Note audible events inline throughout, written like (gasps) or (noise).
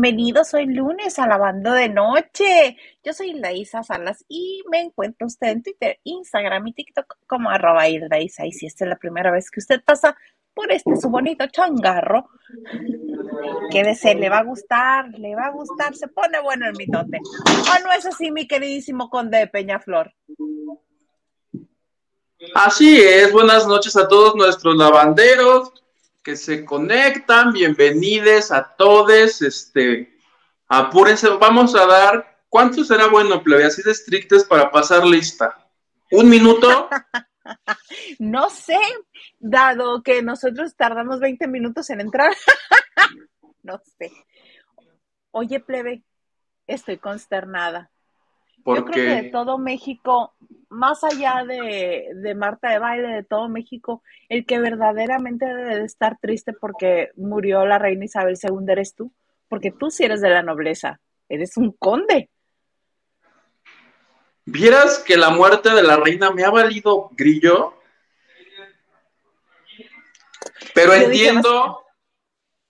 Bienvenidos hoy lunes a Lavando de Noche. Yo soy Laisa Salas y me encuentro usted en Twitter, Instagram y TikTok como arroba Isa. Y si esta es la primera vez que usted pasa por este su bonito changarro, quédese, le va a gustar, le va a gustar, se pone bueno el mitote. ¿O no es así, mi queridísimo conde de Peñaflor? Así es, buenas noches a todos nuestros lavanderos que se conectan, bienvenidos a todos, este, apúrense, vamos a dar, ¿cuánto será bueno, plebe, así de estrictos para pasar lista? ¿Un minuto? (laughs) no sé, dado que nosotros tardamos 20 minutos en entrar, (laughs) no sé. Oye, plebe, estoy consternada. Yo creo que de todo México, más allá de, Marta de Baile, de todo México, el que verdaderamente debe de estar triste porque murió la reina Isabel II eres tú, porque tú sí eres de la nobleza, eres un conde. ¿Vieras que la muerte de la reina me ha valido grillo? Pero entiendo,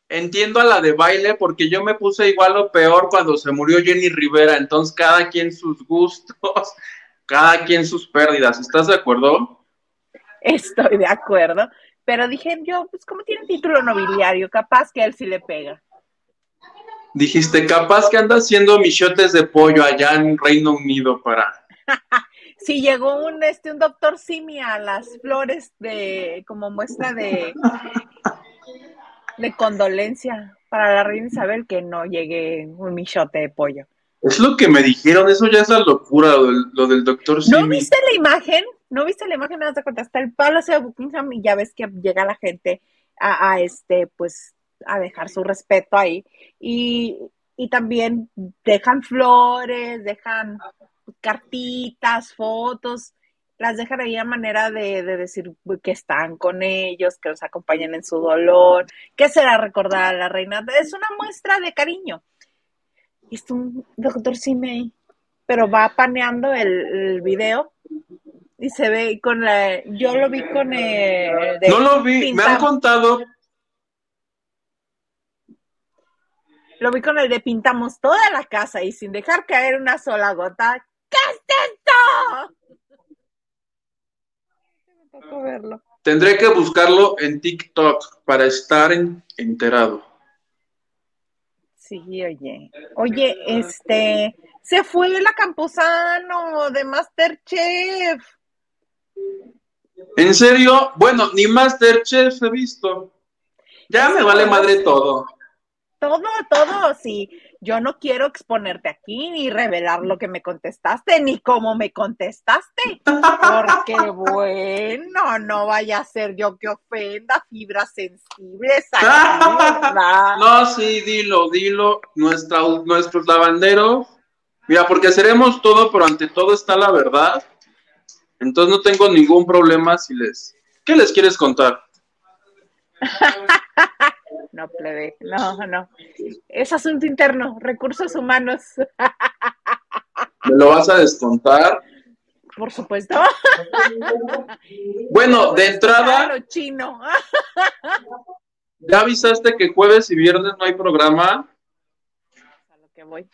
entiendo a la de baile porque yo me puse igual o peor cuando se murió Jenny Rivera, entonces cada quien sus gustos, cada quien sus pérdidas, ¿estás de acuerdo? Estoy de acuerdo, pero dije yo, pues como tiene título nobiliario, capaz que a él sí le pega. Dijiste, capaz que anda haciendo michotes de pollo allá en Reino Unido para... (laughs) sí, llegó un, este, un doctor Simi a las flores de, como muestra de, de condolencia para la reina Isabel que no llegue un michote de pollo. Es lo que me dijeron, eso ya es la locura, lo del, doctor Simi. ¿No viste la imagen? ¿No viste la imagen? Nada te Está el Palacio de Buckingham y ya ves que llega la gente a, este, pues, a dejar su respeto ahí. Y, y también dejan flores, dejan cartitas, fotos las dejan ahí a manera de, decir que están con ellos, que los acompañan en su dolor, que será recordar a la reina. Es una muestra de cariño. Es un doctor Simei, pero va paneando el, video y se ve con la. Yo lo vi con el. no lo vi, me han contado. Lo vi con el de pintamos toda la casa y sin dejar caer una sola gota. ¿Qué es esto? verlo. Tendré que buscarlo en TikTok para estar enterado. Sí, oye. Oye, este, se fue la Camposano de Masterchef. ¿En serio? Bueno, ni Masterchef he visto. Ya me vale madre todo. Todo, todo, sí yo no quiero exponerte aquí ni revelar lo que me contestaste ni cómo me contestaste, porque (laughs) bueno, no vaya a ser yo que ofenda fibras sensibles. no, sí, dilo, dilo, Nuestra, nuestros lavanderos, mira, porque seremos todo, pero ante todo está la verdad. Entonces no tengo ningún problema si les... ¿Qué les quieres contar? (laughs) no, plebe, no, no. Es asunto interno, recursos humanos. ¿Me lo vas a descontar? Por supuesto. bueno, de entrada. chino. ¿Ya avisaste que jueves y viernes no hay programa? A lo que voy.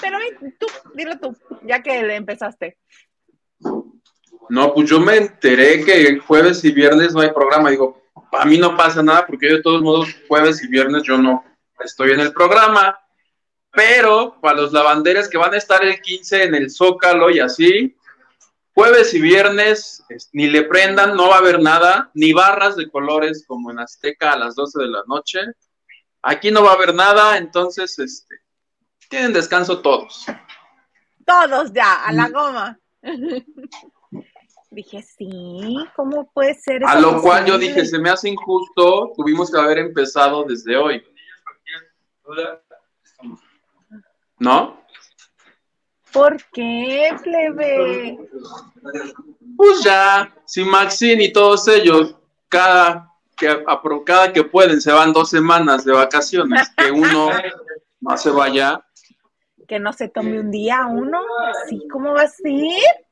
Pero tú, dilo tú, ya que le empezaste. No, pues yo me enteré que jueves y viernes no hay programa. Digo, a mí no pasa nada porque yo de todos modos jueves y viernes yo no estoy en el programa, pero para los lavanderes que van a estar el 15 en el Zócalo y así, jueves y viernes ni le prendan, no va a haber nada, ni barras de colores como en Azteca a las 12 de la noche. Aquí no va a haber nada, entonces este tienen descanso todos. Todos ya, a la mm. goma. (laughs) Dije, sí, ¿cómo puede ser? A lo cual yo dije, se me hace injusto, tuvimos que haber empezado desde hoy. ¿No? ¿Por qué, plebe? Pues ya, si Maxine y todos ellos, cada que, cada que pueden, se van dos semanas de vacaciones, que uno no se vaya. Que no se tome un día uno, ¿sí? ¿Cómo va a ser?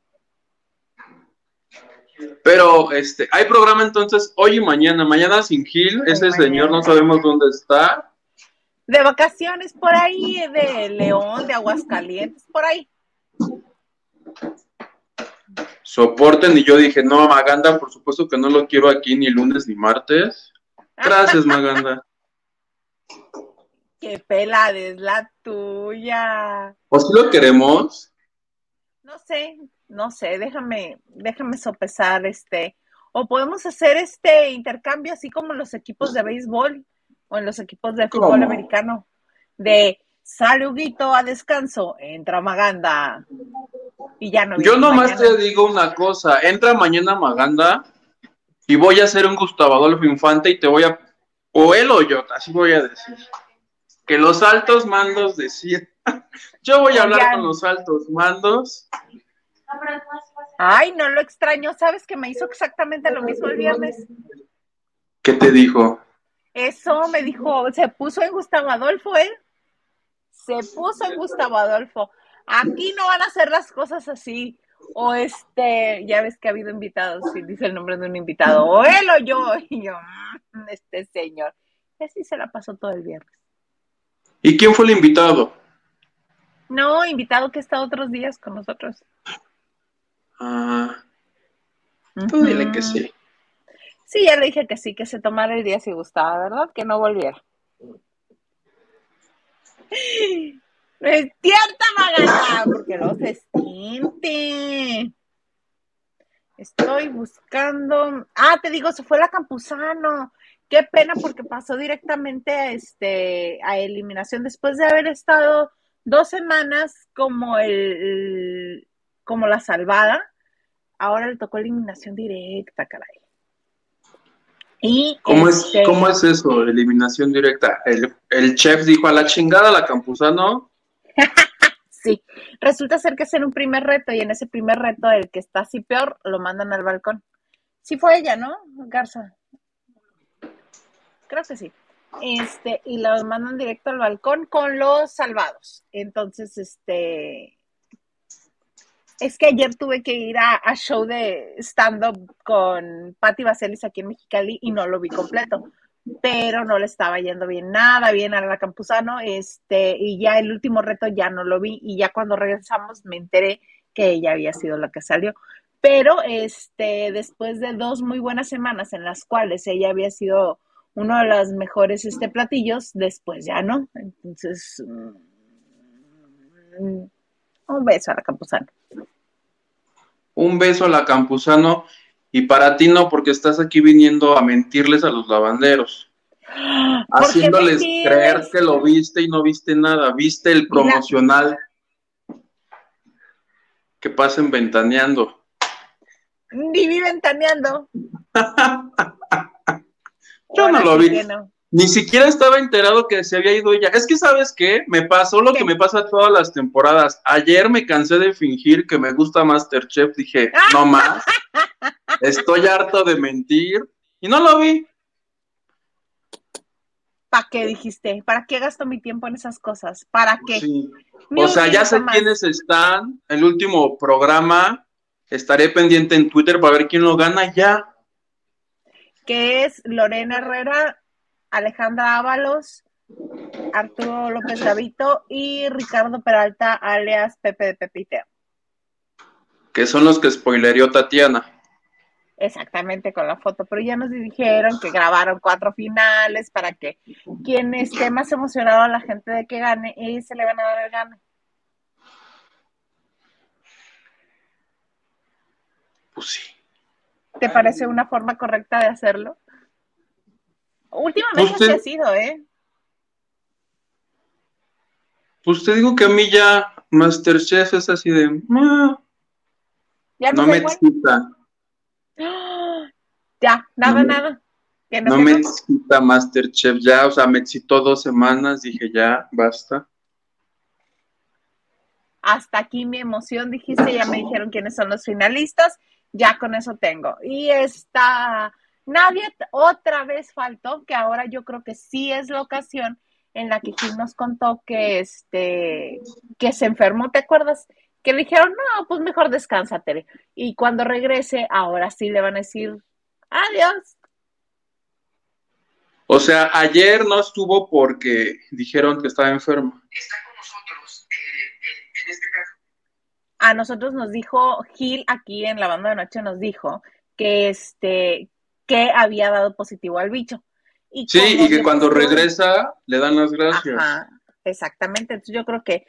Pero este, hay programa entonces hoy y mañana. Mañana sin Gil, ese señor no sabemos dónde está. de vacaciones por ahí, de León, de Aguascalientes, por ahí. Soporten y yo dije, no, Maganda, por supuesto que no lo quiero aquí ni lunes ni martes. Gracias, Maganda. (laughs) Qué pelada es la tuya. ¿O si lo queremos? No sé, no sé, déjame, déjame sopesar este. O podemos hacer este intercambio así como en los equipos de béisbol o en los equipos de fútbol americano. De saludito a descanso, entra Maganda. Y ya no. Yo nomás te digo una cosa, entra mañana Maganda y voy a hacer un Gustavo Adolfo Infante y te voy a, o él o yo, así voy a decir, que los altos mandos decían, (laughs) yo voy a hablar con los altos mandos. Ay, no lo extraño, sabes que me hizo exactamente lo mismo el viernes. ¿Qué te dijo? Eso me dijo, se puso en Gustavo Adolfo, ¿eh? Se puso en Gustavo Adolfo. Aquí no van a hacer las cosas así. O este, ya ves que ha habido invitados, si dice el nombre de un invitado, o él o yo, (laughs) y yo, mm, este señor. Y así se la pasó todo el viernes. ¿Y quién fue el invitado? No, invitado que está otros días con nosotros. Ah, tú dile que sí. Sí, ya le dije que sí, que se tomara el día si gustaba, ¿verdad? Que no volviera. (laughs) Despierta, Magana, porque no se siente. Estoy buscando. Ah, te digo, se fue la Campuzano. Qué pena porque pasó directamente a, este, a eliminación después de haber estado dos semanas como el, como la salvada. Ahora le tocó eliminación directa, caray. Y ¿Cómo, es, este ¿Cómo es eso, eliminación directa? El, el chef dijo a la chingada la Campuzano (laughs) sí, resulta ser que es en un primer reto y en ese primer reto el que está así peor lo mandan al balcón. Sí fue ella, ¿no? Garza. Creo que sí. Este, y la mandan directo al balcón con los salvados. Entonces, este, es que ayer tuve que ir a, a show de stand-up con Patti Vaselis aquí en Mexicali y no lo vi completo pero no le estaba yendo bien nada bien a la Campuzano, este, y ya el último reto ya no lo vi, y ya cuando regresamos me enteré que ella había sido la que salió. Pero este, después de dos muy buenas semanas en las cuales ella había sido uno de los mejores este, platillos, después ya no. Entonces, mm, un beso a la Campuzano. Un beso a la Campuzano. Y para ti no, porque estás aquí viniendo a mentirles a los lavanderos. (gasps) Haciéndoles creer que lo viste y no viste nada. Viste el promocional. Que pasen ventaneando. Viví ventaneando. (laughs) Yo no lo vi. Ni siquiera estaba enterado que se había ido ella. Es que, ¿sabes qué? Me pasó lo que me pasa todas las temporadas. Ayer me cansé de fingir que me gusta Masterchef. Dije, no más. Estoy harto de mentir. Y no lo vi. ¿Para qué dijiste? ¿Para qué gasto mi tiempo en esas cosas? ¿Para qué? O sea, ya sé quiénes están. El último programa. Estaré pendiente en Twitter para ver quién lo gana ya. Que es Lorena Herrera Alejandra Ábalos, Arturo López Gavito y Ricardo Peralta, alias Pepe de Pepiteo. Que son los que spoilerió Tatiana. Exactamente, con la foto, pero ya nos dijeron que grabaron cuatro finales para que quien esté más emocionado a la gente de que gane, y se le van a dar el gane. Pues sí. ¿Te parece una forma correcta de hacerlo? Últimamente pues ha sido, ¿eh? Pues te digo que a mí ya Masterchef es así de... ¿Ya no, me excita. (gasps) Ya, nada, nada. No, me excita Masterchef ya, o sea, me excitó dos semanas, dije ya, basta. Hasta aquí mi emoción, dijiste, ya me dijeron quiénes son los finalistas, ya con eso tengo. Y esta Nadie otra vez faltó, que ahora yo creo que sí es la ocasión en la que Gil nos contó que este que se enfermó, ¿te acuerdas? Que le dijeron, no, pues mejor descánsate. Y cuando regrese, ahora sí le van a decir adiós. O sea, ayer no estuvo porque dijeron que estaba enfermo. Está con nosotros eh, en este caso. A nosotros nos dijo Gil aquí en la banda de noche nos dijo que este que había dado positivo al bicho. sí, y que cuando regresa le dan las gracias. Ajá, exactamente. Entonces yo creo que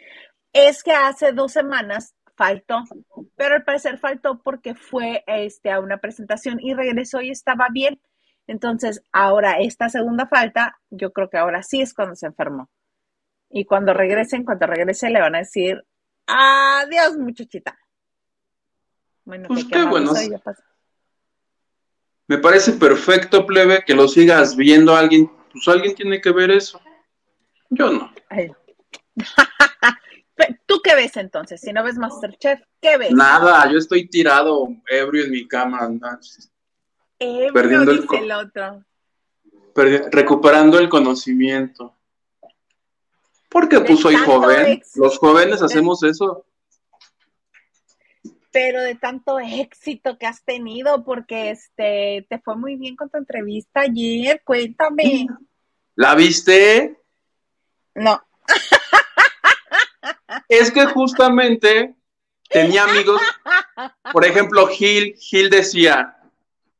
es que hace dos semanas faltó, pero al parecer faltó porque fue este, a una presentación y regresó y estaba bien. Entonces, ahora esta segunda falta, yo creo que ahora sí es cuando se enfermó. Y cuando regresen, cuando regrese, le van a decir, adiós, muchachita. Bueno, pues qué bueno. Me parece perfecto, plebe, que lo sigas viendo alguien. Pues alguien tiene que ver eso. Yo no. (laughs) ¿Tú qué ves entonces? Si no ves Masterchef, ¿qué ves? Nada, yo estoy tirado, ebrio en mi cama. perdiendo el, otro. recuperando el conocimiento. Porque pues soy joven. Los jóvenes hacemos eso. Pero de tanto éxito que has tenido, porque este te fue muy bien con tu entrevista ayer, cuéntame. ¿La viste? No. (laughs) Es que justamente tenía amigos, por ejemplo, Gil, Gil decía,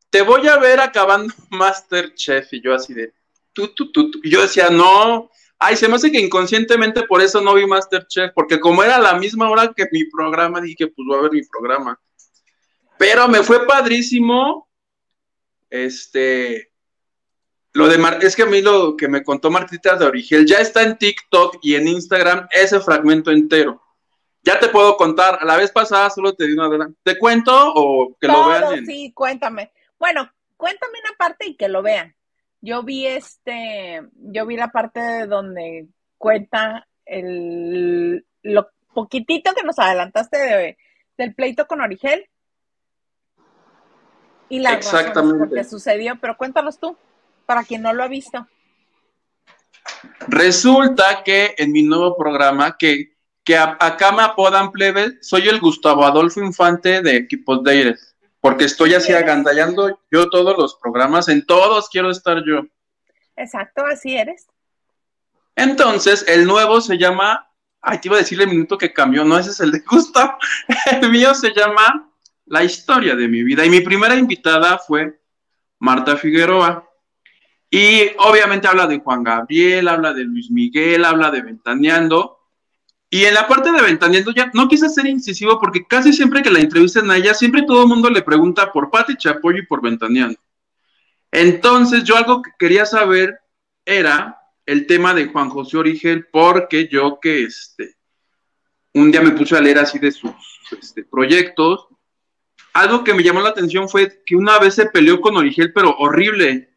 te voy a ver acabando (laughs) Masterchef, y yo así de, tú, tú, tú, y yo decía, no, ay, se me hace que inconscientemente por eso no vi Masterchef, porque como era la misma hora que mi programa, dije, pues voy a ver mi programa. Pero me fue padrísimo, este, lo de Mar es que a mí lo que me contó Martita de Origel ya está en TikTok y en Instagram ese fragmento entero. Ya te puedo contar. La vez pasada solo te di una ¿Te cuento o que lo vean? Sí, cuéntame. Bueno, cuéntame una parte y que lo vean. Yo vi este, yo vi la parte donde cuenta el lo poquitito que nos adelantaste de, del pleito con Origel y la Exactamente. que sucedió, pero cuéntanos tú para quien no lo ha visto. Resulta que en mi nuevo programa, que, que acá me apodan plebe, soy el Gustavo Adolfo Infante de Equipos de Aires, porque estoy así agandallando yo todos los programas, en todos quiero estar yo. Exacto, así eres. Entonces, el nuevo se llama, ay, te iba a decir el minuto que cambió, no, ese es el de Gustavo, (laughs) el mío se llama La historia de mi vida, y mi primera invitada fue Marta Figueroa. Y obviamente habla de Juan Gabriel, habla de Luis Miguel, habla de Ventaneando. Y en la parte de Ventaneando ya no quise ser incisivo porque casi siempre que la entrevistan a ella, siempre todo el mundo le pregunta por Pati Chapoyo y por Ventaneando. Entonces yo algo que quería saber era el tema de Juan José Origel, porque yo que este, un día me puse a leer así de sus este, proyectos, algo que me llamó la atención fue que una vez se peleó con Origel, pero horrible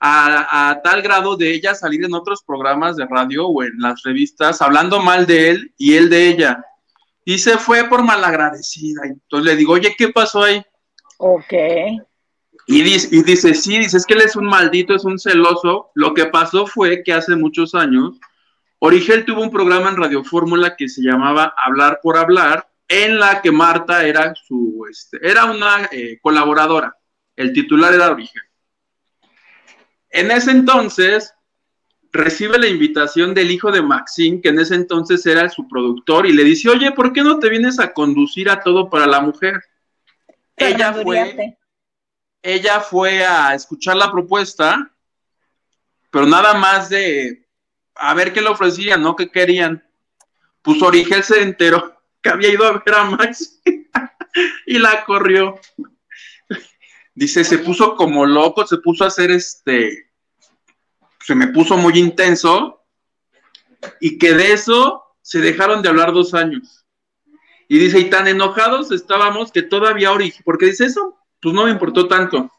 a, tal grado de ella salir en otros programas de radio o en las revistas hablando mal de él y él de ella. Y se fue por malagradecida. Entonces le digo, oye, ¿qué pasó ahí? Ok. Y dice, y dice, sí, dice, es que él es un maldito, es un celoso. Lo que pasó fue que hace muchos años, Origel tuvo un programa en Radio Fórmula que se llamaba Hablar por Hablar, en la que Marta era su, este, era una eh, colaboradora. El titular era Origel. En ese entonces recibe la invitación del hijo de Maxine, que en ese entonces era su productor, y le dice, oye, ¿por qué no te vienes a conducir a todo para la mujer? ella fue, ella fue a escuchar la propuesta, pero nada más de a ver qué le ofrecían, no qué querían. Pues Origel se enteró que había ido a ver a Max (laughs) y la corrió. Dice, se puso como loco, se puso a hacer este, se me puso muy intenso y que de eso se dejaron de hablar dos años. Y dice, y tan enojados estábamos que todavía porque dice eso, pues no me importó tanto.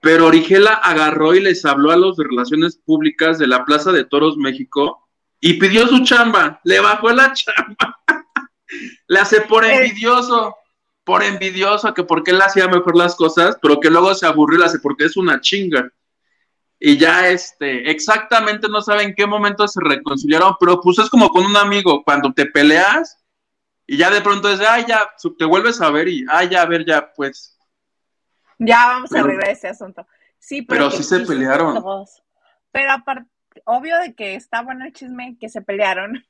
Pero Origela agarró y les habló a los de Relaciones Públicas de la Plaza de Toros México y pidió su chamba, le bajó la (laughs) chamba. le hace por eh. envidioso por envidioso, que porque él hacía mejor las cosas, pero que luego se aburrió y hace porque es una chinga. Y ya este, exactamente no saben en qué momento se reconciliaron, pero pues es como con un amigo, cuando te peleas y ya de pronto es, ay, ya, te vuelves a ver y, ay, ya, a ver, ya, pues. Ya vamos a arreglar ese asunto. Sí, pero, sí se pelearon. Pero aparte, obvio de que está bueno el chisme, que se pelearon.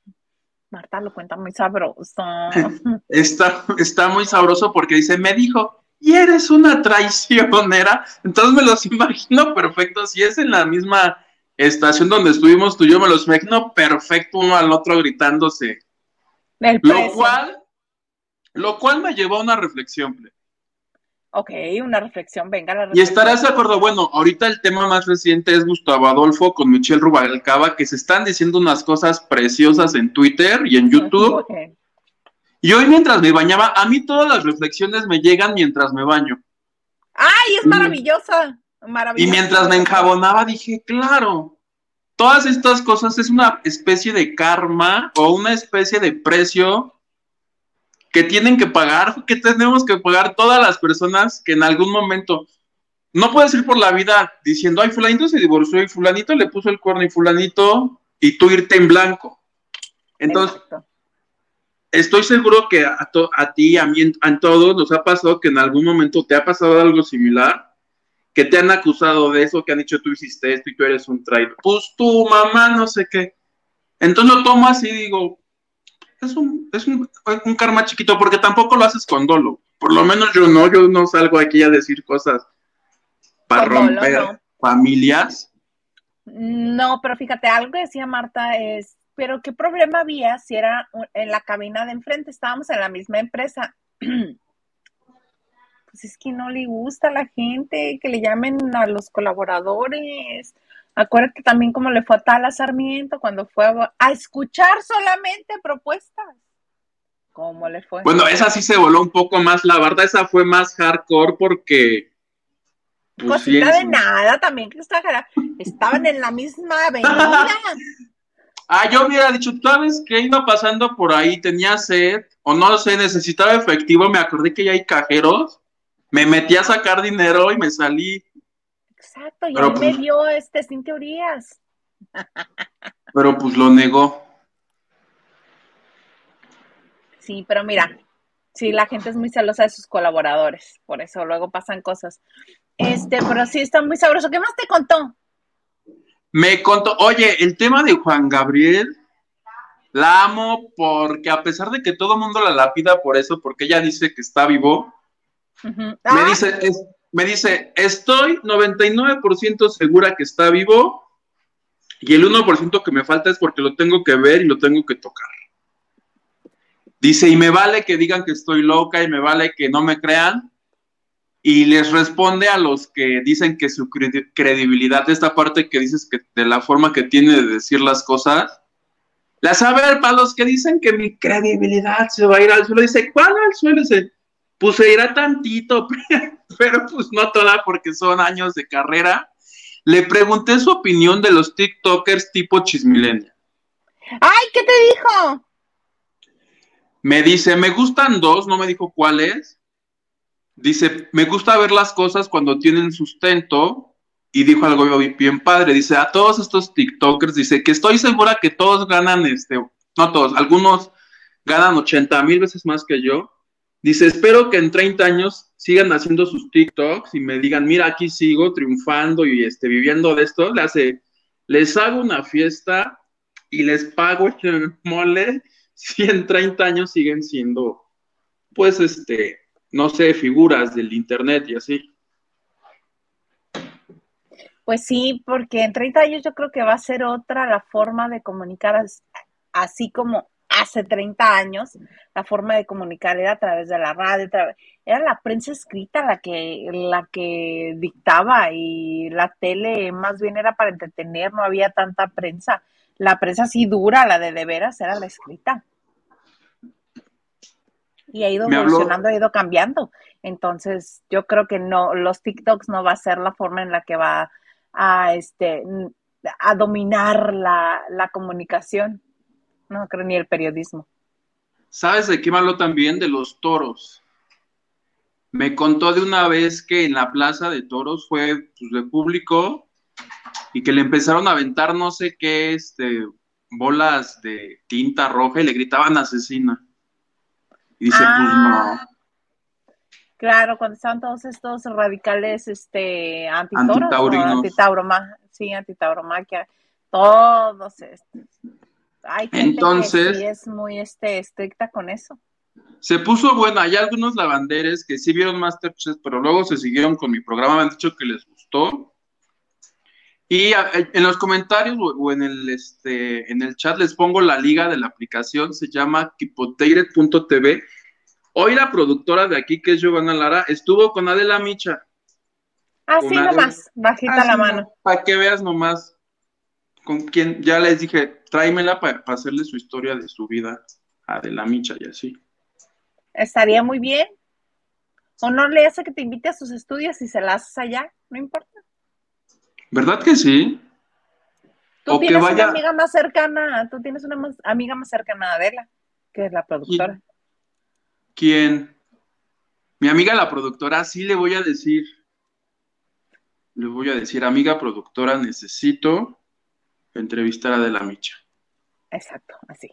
Marta lo cuenta muy sabroso. (laughs) Está, está muy sabroso porque dice, me dijo, y eres una traicionera. Entonces me los (laughs) imagino perfecto. Si es en la misma estación donde estuvimos tú y yo, me los imagino perfecto uno al otro gritándose. lo cual, lo cual me llevó a una reflexión. Ok, una reflexión, venga la reflexión. Y estarás de acuerdo, bueno, ahorita el tema más reciente es Gustavo Adolfo con Michelle Rubalcaba, que se están diciendo unas cosas preciosas en Twitter y en YouTube. (laughs) Y hoy mientras me bañaba, a mí todas las reflexiones me llegan mientras me baño. ¡Ay, es maravillosa! Y mientras me enjabonaba dije, claro, todas estas cosas es una especie de karma o una especie de precio que tienen que pagar, que tenemos que pagar todas las personas que en algún momento no puedes ir por la vida diciendo, ay, fulanito se divorció y fulanito le puso el cuerno y fulanito y tú irte en blanco. Entonces, estoy seguro que a, a ti, a mí, a todos nos ha pasado que en algún momento te ha pasado algo similar, que te han acusado de eso, que han dicho tú hiciste esto y tú eres un traidor. Pues tu mamá, no sé qué. Entonces lo tomo así y digo, es un, es un, karma chiquito, porque tampoco lo haces con dolo. Por lo menos yo no, yo no salgo aquí a decir cosas para romper familias. No, pero fíjate, algo que decía Marta es, pero ¿qué problema había si era en la cabina de enfrente? Estábamos en la misma empresa. (clears throat) pues es que no le gusta a la gente que le llamen a los colaboradores. Acuérdate también cómo le fue a Tala Sarmiento cuando fue a, escuchar solamente propuestas. ¿Cómo le fue? Bueno, esa sí se voló un poco más, la verdad, esa fue más hardcore porque. Pues, Cosita de nada también que estaban en la misma avenida. (laughs) ah, yo hubiera dicho, ¿sabes qué iba pasando por ahí? Tenía sed, o no sé, necesitaba efectivo, me acordé que ya hay cajeros, me metí a sacar dinero y me salí. Exacto, y él me pues dio este sin teorías. Pero pues lo negó. Sí, pero mira, sí, la gente es muy celosa de sus colaboradores, por eso luego pasan cosas. Este, pero sí está muy sabroso. ¿Qué más te contó? Me contó, oye, el tema de Juan Gabriel, la amo porque a pesar de que todo el mundo la lapida por eso, porque ella dice que está vivo, me ah. dice, es, me dice, estoy 99% segura que está vivo y el 1% que me falta es porque lo tengo que ver y lo tengo que tocar. Dice, y me vale que digan que estoy loca y me vale que no me crean. Y les responde a los que dicen que su credibilidad, esta parte que dices que de la forma que tiene de decir las cosas, la saber para los que dicen que mi credibilidad se va a ir al suelo, dice, ¿cuál al suelo? Dice, pues se irá tantito, (laughs) (laughs) pero pues no toda porque son años de carrera. Le pregunté su opinión de los TikTokers tipo chismilenia. ¡Ay, qué te dijo! Me dice, me gustan dos, no me dijo cuáles. Dice, me gusta ver las cosas cuando tienen sustento. Y dijo algo bien padre. Dice, a todos estos TikTokers, dice que estoy segura que todos ganan, este, no todos, algunos ganan 80 mil veces más que yo Dice, espero que en 30 años sigan haciendo sus TikToks y me digan, mira, aquí sigo triunfando y este, viviendo de esto. Les hago una fiesta y les pago el mole (laughs) si en 30 años siguen siendo, pues, este, no sé, figuras del Internet y así. Pues sí, porque en 30 años yo creo que va a ser otra la forma de comunicar, así como hace 30 años la forma de comunicar era a través de la radio, era la prensa escrita la que, la que dictaba y la tele más bien era para entretener, no había tanta prensa. La prensa sí dura, la de de veras, era la escrita. Y ha ido evolucionando, ha ido cambiando. Entonces, yo creo que no, los TikToks no va a ser la forma en la que va a, este, a dominar la, la comunicación. No creo ni el periodismo. ¿Sabes de qué me habló también? De los toros. Me contó de una vez que en la plaza de toros fue pues, de público y que le empezaron a aventar no sé qué, este, bolas de tinta roja y le gritaban asesina. Y dice, pues no. Ah, claro, cuando estaban todos estos radicales, este, antitoros, antitauro, sí, antitauromaquia, todos estos. Hay gente Entonces- que sí es muy este, estricta con eso. Se puso bueno, hay algunos lavanderes que sí vieron Masterchef, pero luego se siguieron con mi programa, me han dicho que les gustó. Y a- en los comentarios o, o en el este en el chat les pongo la liga de la aplicación, se llama kipoteire.tv. Hoy la productora de aquí, que es Giovanna Lara, estuvo con Adela Micha. Así algo- nomás, bajita la mano. Para que veas nomás con quién, ya les dije, tráemela para hacerle su historia de su vida a Adela Micha y así. Estaría muy bien. O no le hace que te invite a sus estudios y se la haces allá, no importa. ¿Verdad que sí? Tú O que tienes vaya- una amiga más cercana, tú tienes una más- amiga más cercana a Adela, que es la productora. ¿Quién? Mi amiga la productora, sí le voy a decir. Le voy a decir, amiga productora, necesito entrevistar a De la Micha. Exacto, así.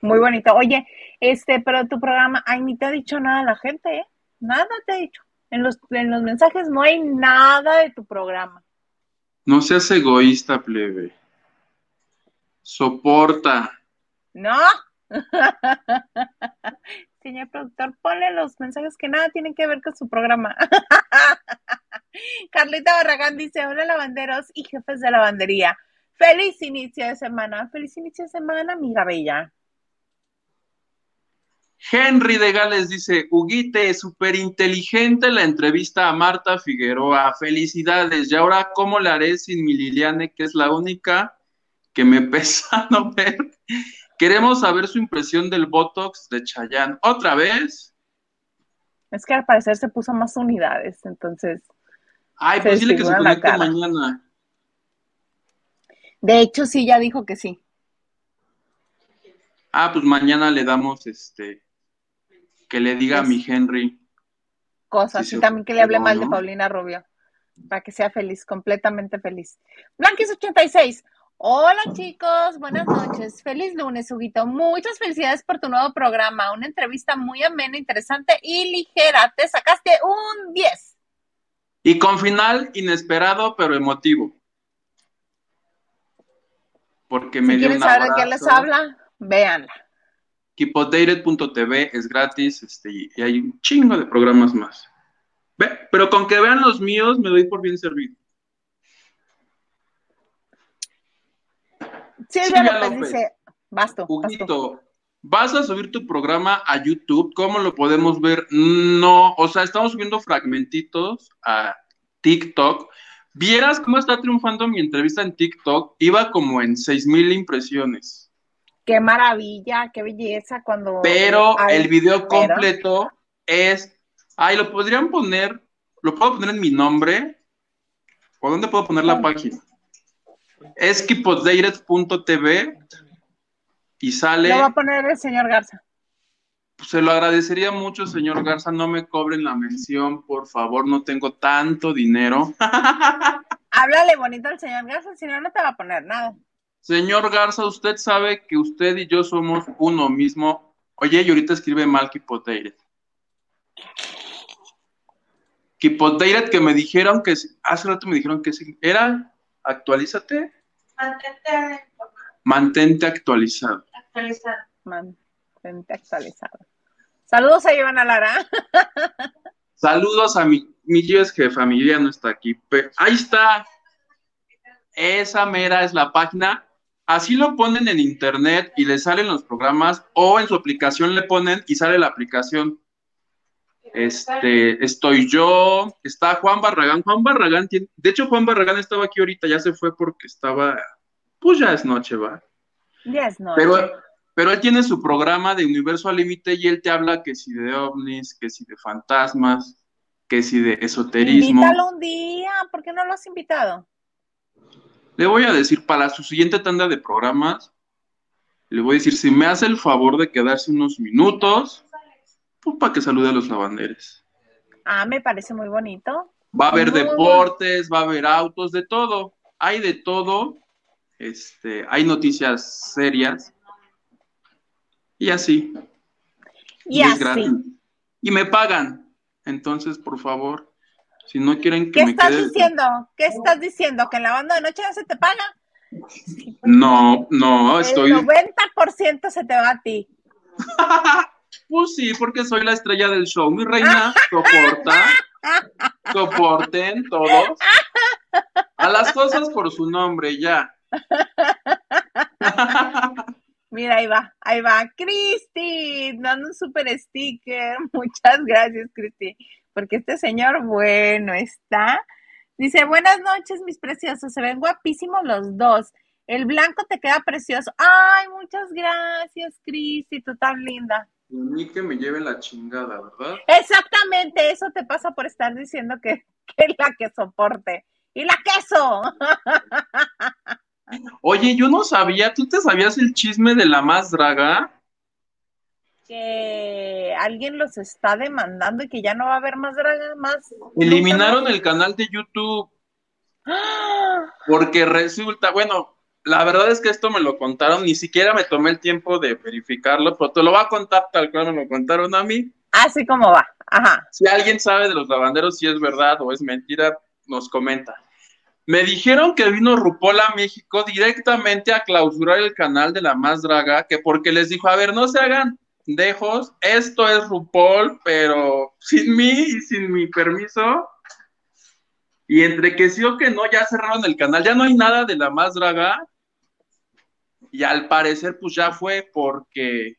Muy bonito. Oye, este, pero tu programa, ay, ni te ha dicho nada la gente, ¿eh? Nada te ha dicho. En los, en los mensajes no hay nada de tu programa. No seas egoísta, plebe. Soporta. No. (laughs) Señor productor, ponle los mensajes que nada tienen que ver con su programa. (laughs) Carlita Barragán dice, hola lavanderos y jefes de lavandería. Feliz inicio de semana. Feliz inicio de semana, amiga bella. Henry de Gales dice, Huguite, súper inteligente la entrevista a Marta Figueroa. Felicidades. Y ahora, ¿cómo la haré sin mi Liliane, que es la única que me (laughs) pesa no ver? Queremos saber su impresión del Botox de Chayanne. ¿Otra vez? Es que al parecer se puso más unidades, entonces. Ay, Se pues dile que se conecte mañana. De hecho, sí, ya dijo que sí. Ah, pues mañana le damos este que le diga a mi Henry. Cosas. Y también que le hable mal de. Paulina Rubio. Para que sea feliz, completamente feliz. Blanquis86. Hola chicos, buenas noches. Feliz lunes, Huguito. Muchas felicidades por tu nuevo programa. Una entrevista muy amena, interesante y ligera. Te sacaste un 10. Y con final inesperado pero emotivo. Porque me dio quieren un saber de qué les habla, véanla. Kipodated.tv es gratis este, y hay un chingo de programas más. Ve, pero con que vean los míos me doy por bien servido. Silvia López, dice, basto, basto. ¿Vas a subir tu programa a YouTube? ¿Cómo lo podemos ver? No, o sea, estamos subiendo fragmentitos a TikTok. ¿Vieras cómo está triunfando mi entrevista en TikTok? Iba como en seis mil impresiones. Qué maravilla, qué belleza cuando... Pero el video pero- completo es. Ay, lo podrían poner. ¿Lo puedo poner en mi nombre? ¿O dónde puedo poner la página? Es kipodated.tv y sale. Lo va a poner el señor Garza. Se lo agradecería mucho, señor Garza. No me cobren la mención, por favor. No tengo tanto dinero. (laughs) Háblale bonito al señor Garza, si no, no te va a poner nada. Señor Garza, usted sabe que usted y yo somos uno mismo. Oye, y ahorita escribe mal Kipodated. Kipodated que me dijeron que hace rato me dijeron que sí. era actualízate, Mantente mantente actualizado. actualizado. Mantente actualizado. Saludos a Ivana Lara. (laughs) Saludos a mi, mi tío es que familia no está aquí. ahí está. Esa mera es la página. Así lo ponen en internet y le salen los programas o en su aplicación le ponen y sale la aplicación. Este, estoy yo, está Juan Barragán. Juan Barragán tiene, de hecho Juan Barragán estaba aquí ahorita, ya se fue porque estaba, pues ya es noche, va. Yes, no. Pero, pero él tiene su programa de Universo al Límite y él te habla que si de ovnis, que si de fantasmas, que si de esoterismo. Invítalo un día, ¿por qué no lo has invitado? Le voy a decir, para su siguiente tanda de programas, le voy a decir, si me hace el favor de quedarse unos minutos, pues para que salude a los lavanderes. Ah, me parece muy bonito. Va a haber Muy deportes, va a haber autos, de todo. Hay de todo. Este, hay noticias serias. Y así. Y así. Y me pagan. Entonces, por favor. Si no quieren que ¿Qué me estás quede... diciendo? ¿Qué estás diciendo? ¿Que en la banda de noche no se te paga? No, no, estoy... El 90% se te va a ti. (laughs) Pues sí, porque soy la estrella del show. Mi reina, soporta. (laughs) Soporten todos. A las cosas por su nombre, ya. (laughs) Mira, ahí va, ahí va. Cristi, dando un super sticker. (laughs) Muchas gracias, Cristi. Porque este señor, bueno, está. Dice, buenas noches, mis preciosos. Se ven guapísimos los dos. El blanco te queda precioso. Ay, muchas gracias, Cristi. Tú tan linda. Ni que me lleve la chingada, ¿verdad? Exactamente, eso te pasa por estar diciendo que, (laughs) que la que soporte. ¡Y la queso! Oye, yo no sabía, ¿tú te sabías el chisme de la más draga? Que alguien los está demandando y que ya no va a haber más draga, más. Eliminaron el canal de YouTube ¡Ah! porque resulta, bueno, la verdad es que esto me lo contaron, ni siquiera me tomé el tiempo de verificarlo, pero te lo voy a contar tal cual me lo contaron a mí. Así como va. Ajá. Si alguien sabe de los lavanderos si es verdad o es mentira, nos comenta. Me dijeron que vino Rupol a México directamente a clausurar el canal de la más draga, que porque les dijo, a ver, no se hagan dejos, esto es Rupol, pero sin mí y sin mi permiso. Y entre que sí o que no, ya cerraron el canal, ya no hay nada de la más draga. Y al parecer, pues ya fue porque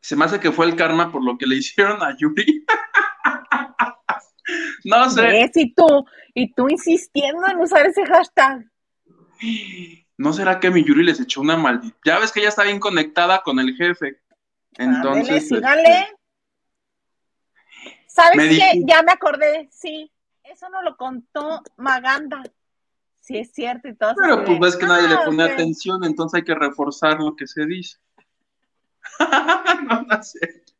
se me hace que fue el karma por lo que le (laughs) hicieron a Yuri. (laughs) no sé. Y tú, y tú insistiendo en usar ese hashtag. ¿No será que mi Yuri les echó una maldita? Ya ves que ella está bien conectada con el jefe. Entonces. Ándele, este. ¿Sabes qué? Ya me acordé, sí. Eso nos lo contó Maganda. Sí, es cierto y todo. Pero pues ves que nadie le pone ok. atención, entonces hay que reforzar lo que se dice. (laughs) no, no cierto.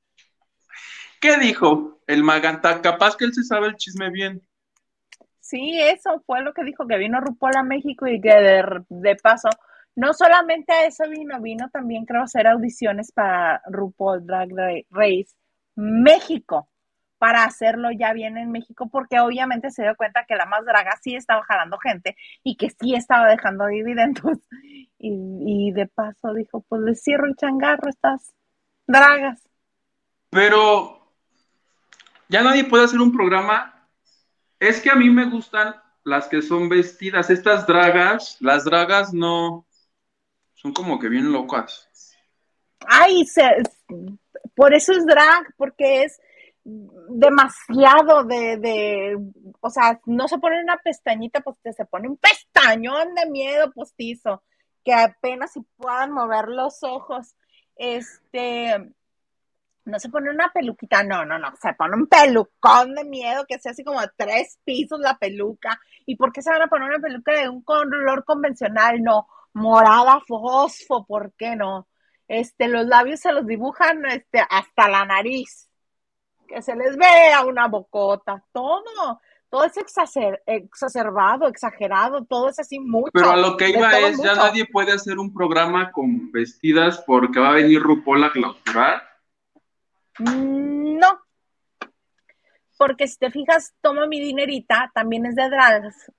¿Qué dijo el Maganta? Capaz que él se sabe el chisme bien. Sí, eso fue lo que dijo, que vino RuPaul a México y que de, paso, no solamente a eso vino, vino también creo a hacer audiciones para RuPaul Drag Ra- Race México, para hacerlo ya bien en México, porque obviamente se dio cuenta que la más draga sí estaba jalando gente y que sí estaba dejando dividendos. (laughs) Y, y de paso dijo, pues le cierro el changarro estas dragas. Pero ya nadie puede hacer un programa. Es que a mí me gustan las que son vestidas. Estas dragas, las dragas no son como que bien locas. Ay, por eso es drag, porque es demasiado de, o sea, no se pone una pestañita, pues se pone un pestañón de miedo postizo, que apenas si puedan mover los ojos, este, no se pone una peluquita, no, no, no, se pone un pelucón de miedo, que sea así como de tres pisos la peluca, ¿y por qué se van a poner una peluca de un color convencional? No, morada, fosfo, ¿por qué no? Este, los labios se los dibujan este, hasta la nariz, que se les vea una bocota, todo, todo es exacer- exacerbado, exagerado, todo es así mucho. Pero a lo que iba es, ya nadie puede hacer un programa con vestidas porque va a venir RuPaul a clausurar. Mm, No. Porque si te fijas, toma mi dinerita, también es de drags,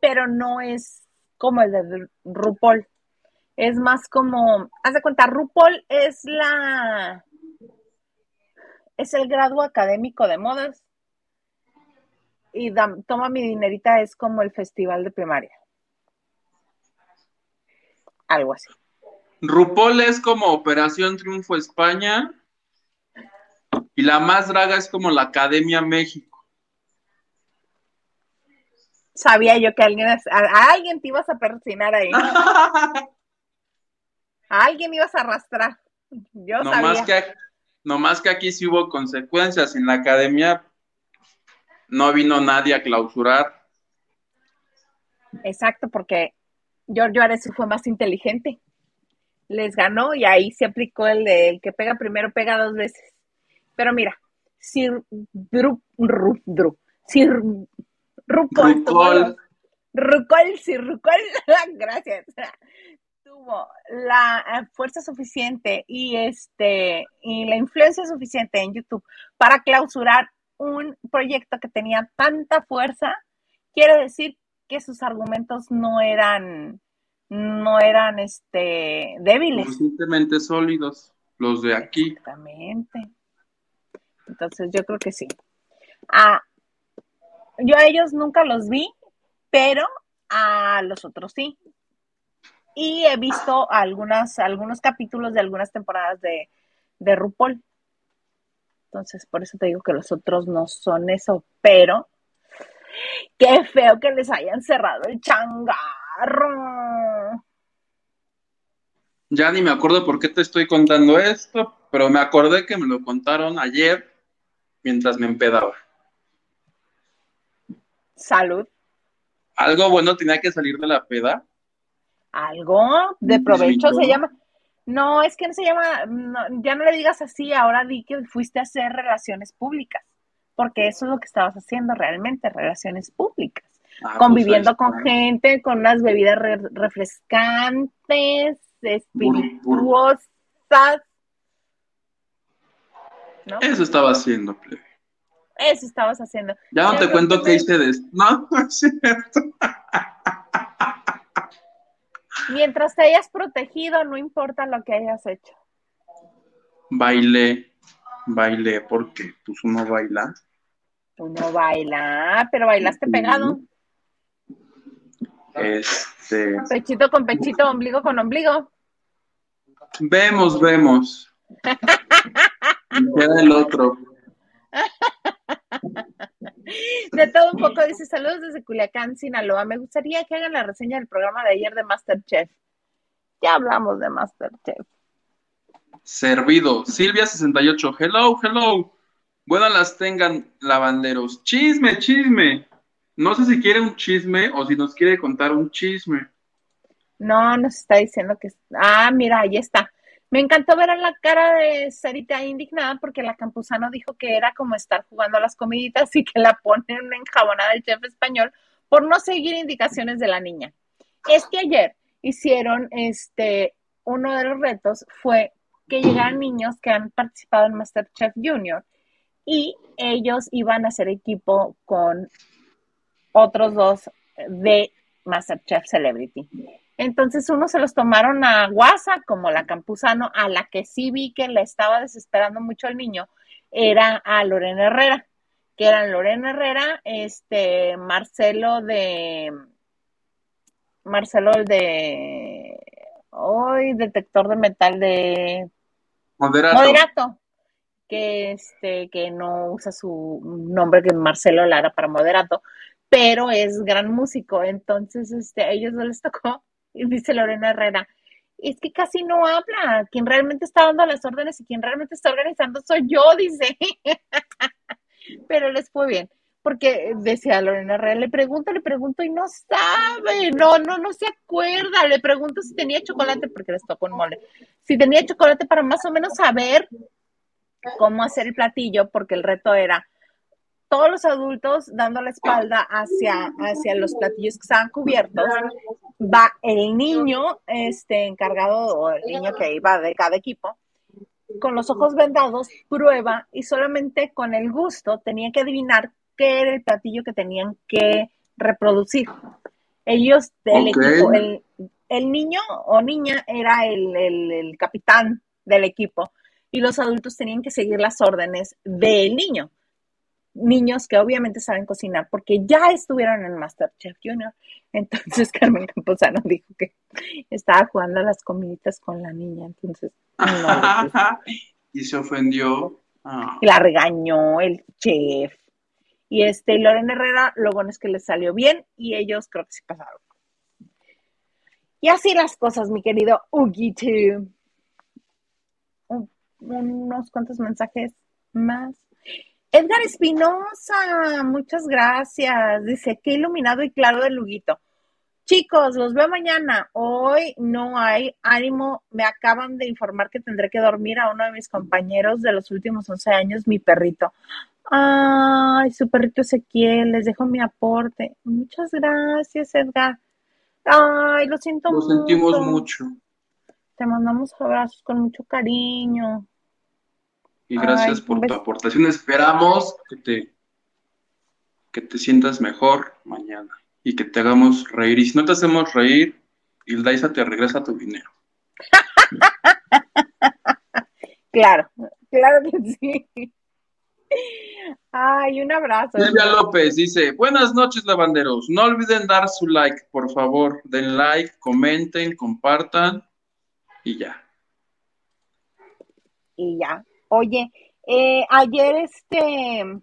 pero no es como el de RuPaul. Es más como, haz de cuenta, RuPaul es la, es el grado académico de modas. Y toma mi dinerita es como el festival de primaria. Algo así. RuPaul es como Operación Triunfo España y la más draga es como la Academia México. Sabía yo que alguien, a, a alguien te ibas a persinar ahí. (laughs) A alguien ibas a arrastrar. Yo no, sabía. más que, no más que aquí sí hubo consecuencias. En la Academia no vino nadie a clausurar. Exacto, porque Giorgio Arezzo fue más inteligente. Les ganó y ahí se aplicó el de el que pega primero pega dos veces. Pero mira, si Dru, Ru- Dru- si Ru- RuPaul tuvo RuPaul. los- Rucol, si Rucol, (laughs) gracias, tuvo la eh, fuerza suficiente y este y la influencia suficiente en YouTube para clausurar un proyecto que tenía tanta fuerza, quiere decir que sus argumentos no eran, no eran este, débiles. Suficientemente sólidos, los de aquí. Exactamente. Entonces yo creo que sí. Ah, yo a ellos nunca los vi, pero a los otros sí. Y he visto algunas, algunos capítulos de algunas temporadas de, de RuPaul. Entonces, por eso te digo que los otros no son eso, pero qué feo que les hayan cerrado el changarro. Ya ni me acuerdo por qué te estoy contando esto, pero me acordé que me lo contaron ayer mientras me empedaba. Salud. Algo bueno tenía que salir de la peda. Algo de provecho se llama. No, es que no se llama, ya no le digas así, ahora di que fuiste a hacer relaciones públicas, porque eso es lo que estabas haciendo realmente, relaciones públicas. Ah, pues conviviendo con gente, con unas bebidas refrescantes, espirituosas. ¿No? Eso estaba haciendo, plebe. Eso estabas haciendo. Ya no te cuento qué hice de esto. No, (laughs) no es cierto. Mientras te hayas protegido, no importa lo que hayas hecho. Bailé, bailé, porque pues uno baila. Uno baila, pero bailaste pegado. Este. Pechito con pechito, ombligo con ombligo. Vemos, vemos. (laughs) Queda el otro. (laughs) De todo un poco, dice saludos desde Culiacán, Sinaloa. Me gustaría que hagan la reseña del programa de ayer de Masterchef. Ya hablamos de Masterchef. Servido. Silvia68. Hello, hello. Buenas las tengan, lavanderos. Chisme, chisme. No sé si quiere un chisme o si nos quiere contar un chisme. No, nos está diciendo que. Ah, mira, ahí está. Me encantó ver a la cara de Sarita indignada porque la Campuzano dijo que era como estar jugando a las comiditas y que la ponen en enjabonada del chef español por no seguir indicaciones de la niña. Es que ayer hicieron este, uno de los retos fue que llegaran niños que han participado en Masterchef Junior y ellos iban a hacer equipo con otros dos de Masterchef Celebrity. Entonces uno se los tomaron a Guasa, como la Campuzano, a la que sí vi que le estaba desesperando mucho el niño, era a Lorena Herrera, que eran Lorena Herrera, este, Marcelo de, Marcelo el de, hoy, detector de metal de Moderato. Moderato. Que este, que no usa su nombre que Marcelo Lara para moderato, pero es gran músico. Entonces, este, a ellos no les tocó (laughs) dice Lorena Herrera, es que casi no habla, quien realmente está dando las órdenes y quien realmente está organizando soy yo, (laughs) dice. Pero les fue bien, porque decía Lorena Herrera, le pregunto, le pregunto y no sabe, no, no, no se acuerda, le pregunto si tenía chocolate, porque les tocó un mole, si tenía chocolate para más o menos saber cómo hacer el platillo, porque el reto era todos los adultos dando la espalda hacia, hacia los platillos que estaban cubiertos, va el niño este, encargado, o el niño que iba de cada equipo, con los ojos vendados, prueba y solamente con el gusto tenía que adivinar qué era el platillo que tenían que reproducir. Ellos, del equipo, el, niño o niña era el, el capitán del equipo y los adultos tenían que seguir las órdenes del niño niños que obviamente saben cocinar porque ya estuvieron en Masterchef Junior. Entonces (laughs) Carmen Camposano dijo que estaba jugando a las comiditas con la niña. Entonces, (laughs) y se ofendió. Ah. La regañó el chef. Y este, Lorena Herrera, lo bueno es que les salió bien y ellos creo que se pasaron. Y así las cosas, mi querido Ugito. unos cuantos mensajes más. Edgar Espinosa, muchas gracias. Dice, qué iluminado y claro de Luguito. Chicos, los veo mañana. Hoy no hay ánimo. Me acaban de informar que tendré que dormir a uno de mis compañeros de los últimos 11 años, mi perrito. Ay, su perrito Ezequiel, les dejo mi aporte. Muchas gracias, Edgar. Ay, lo siento mucho. Lo sentimos mucho. Te mandamos abrazos con mucho cariño. Y gracias por tu aportación. Esperamos que te, que te sientas mejor mañana y que te hagamos reír. Y si no te hacemos reír, Ildaisa te regresa tu dinero. (laughs) claro, claro que sí. Ay, un abrazo. Silvia López dice, buenas noches, lavanderos. No olviden dar su like, por favor. Den like, comenten, compartan y ya. Y ya. Oye, eh, ayer este...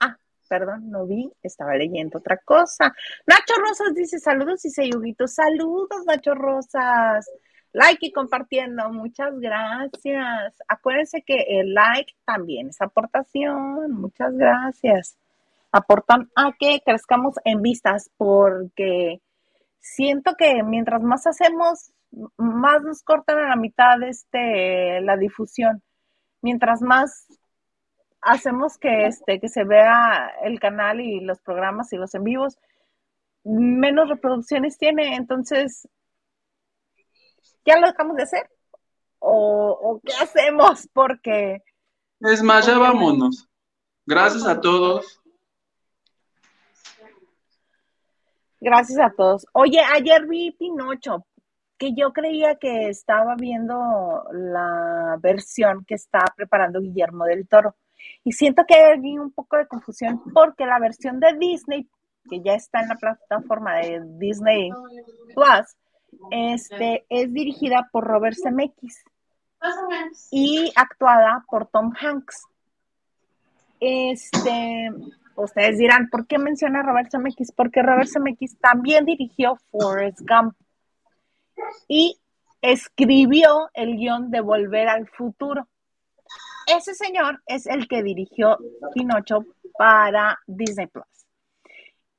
Ah, perdón, no vi, estaba leyendo otra cosa. Nacho Rosas dice, saludos y Yuguito. Saludos, Nacho Rosas like y compartiendo. Muchas gracias. Acuérdense que el like también es aportación. Muchas gracias. Aportan a que crezcamos en vistas porque siento que mientras más hacemos, más nos cortan a la mitad este, la difusión. Mientras más hacemos que, este, que se vea el canal y los programas y los en vivos, menos reproducciones tiene. Entonces, ¿ya lo dejamos de hacer? ¿O, qué hacemos? Porque... Es más, ya vámonos. Gracias a todos. Gracias a todos. Oye, ayer vi Pinocho, que yo creía que estaba viendo la versión que está preparando Guillermo del Toro. Y siento que hay un poco de confusión porque la versión de Disney, que ya está en la plataforma de Disney Plus, este, es dirigida por Robert Zemeckis y actuada por Tom Hanks. Este, ustedes dirán, ¿por qué menciona Robert Zemeckis? Porque Robert Zemeckis también dirigió Forrest Gump y escribió el guion de Volver al Futuro. Ese señor es el que dirigió Pinocho para Disney Plus.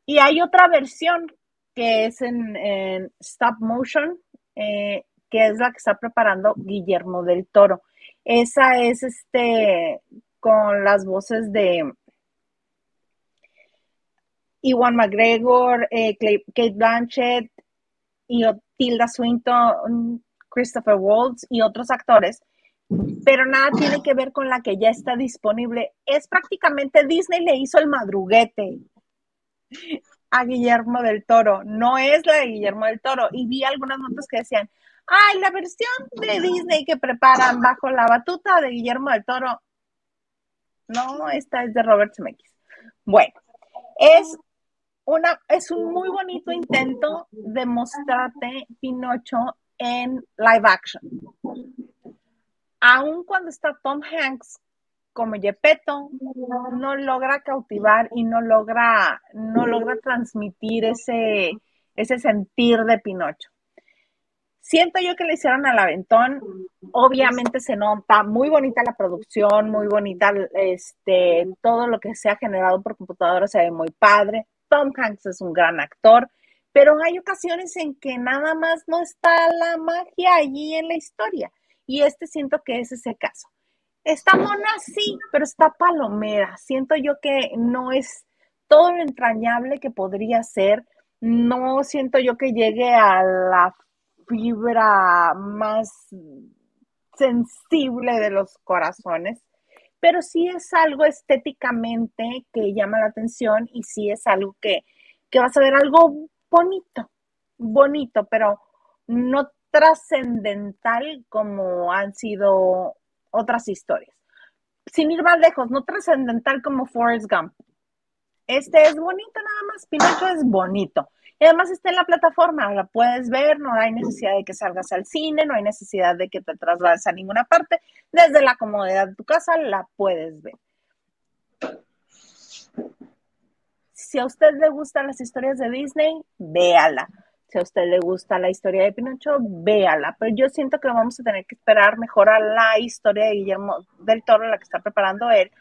Y hay otra versión que es en, stop motion, eh, que es la que está preparando Guillermo del Toro. Esa es este con las voces de Iwan McGregor, eh, Kate Blanchett y Tilda Swinton, Christopher Waltz y otros actores, pero nada tiene que ver con la que ya está disponible. Es prácticamente Disney le hizo el madruguete a Guillermo del Toro, no es la de Guillermo del Toro. Y vi algunas notas que decían, ay, la versión de Disney que preparan bajo la batuta de Guillermo del Toro. No, esta es de Robert Zemeckis. Bueno, es una, es un muy bonito intento de mostrarte Pinocho en live action. Aun cuando está Tom Hanks como Yepeto no logra cautivar y no logra, no logra transmitir ese, ese sentir de Pinocho. Siento yo que le hicieron al aventón, obviamente se nota muy bonita la producción, muy bonita este, todo lo que se ha generado por computadora se ve muy padre. Tom Hanks es un gran actor, pero hay ocasiones en que nada más no está la magia allí en la historia. Y este siento que es ese caso. Está mona, sí, pero está palomera. Siento yo que no es todo lo entrañable que podría ser. No siento yo que llegue a la fibra más sensible de los corazones, pero sí es algo estéticamente que llama la atención y sí es algo que, que vas a ver algo bonito, bonito, pero no trascendental como han sido otras historias. Sin ir más lejos, no trascendental como Forrest Gump. Este es bonito nada más, Pinocho es bonito. Y además está en la plataforma, la puedes ver, no hay necesidad de que salgas al cine, no hay necesidad de que te traslades a ninguna parte. Desde la comodidad de tu casa la puedes ver. Si a usted le gustan las historias de Disney, véala. Si a usted le gusta la historia de Pinocho, véala. Pero yo siento que vamos a tener que esperar mejor a la historia de Guillermo del Toro, la que está preparando él.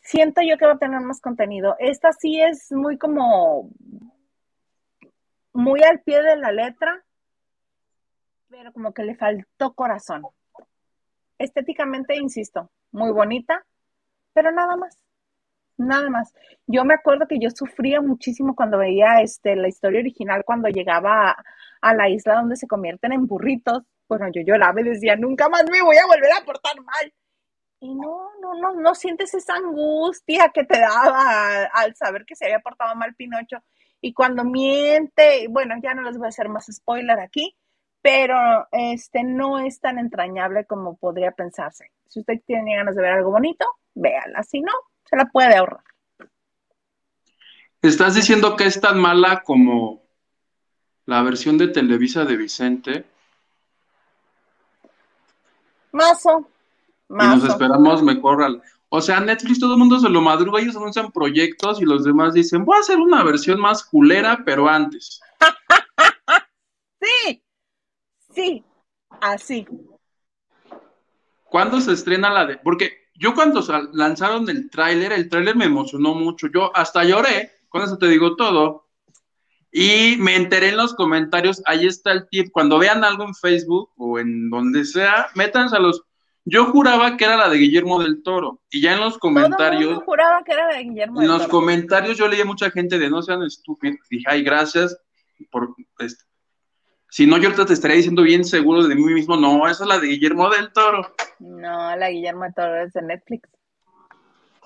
Siento yo que va a tener más contenido. Esta sí es muy como, muy al pie de la letra, pero como que le faltó corazón. Estéticamente, insisto, muy bonita, pero nada más nada más. Yo me acuerdo que yo sufría muchísimo cuando veía este, la historia original, cuando llegaba a, la isla donde se convierten en burritos. Bueno, yo lloraba y decía, nunca más me voy a volver a portar mal. Y no, no, no, no sientes esa angustia que te daba al saber que se había portado mal Pinocho. Y cuando miente, bueno, ya no les voy a hacer más spoiler aquí, pero este no es tan entrañable como podría pensarse. Si usted tiene ganas de ver algo bonito, véala. Si no, se la puede ahorrar. ¿Estás diciendo que es tan mala como la versión de Televisa de Vicente? Mazo. Mazo. Y nos esperamos mejor O sea, Netflix todo el mundo se lo madruga, ellos anuncian proyectos y los demás dicen, voy a hacer una versión más culera, pero antes. (laughs) sí, sí, así. ¿Cuándo se estrena la de...? Porque yo cuando lanzaron el tráiler, el tráiler me emocionó mucho. Yo hasta lloré, con eso te digo todo. Y me enteré en los comentarios, ahí está el tip, cuando vean algo en Facebook o en donde sea, métanse a los... Yo juraba que era la de Guillermo del Toro, y ya en los comentarios... Todo juraba que era de Guillermo En los comentarios yo leía mucha gente de no sean estúpidos, dije, ay, gracias por... Este. Si no, yo ahorita te estaría diciendo bien seguro de mí mismo, no, esa es la de Guillermo del Toro. No, la Guillermo del Toro es de Netflix.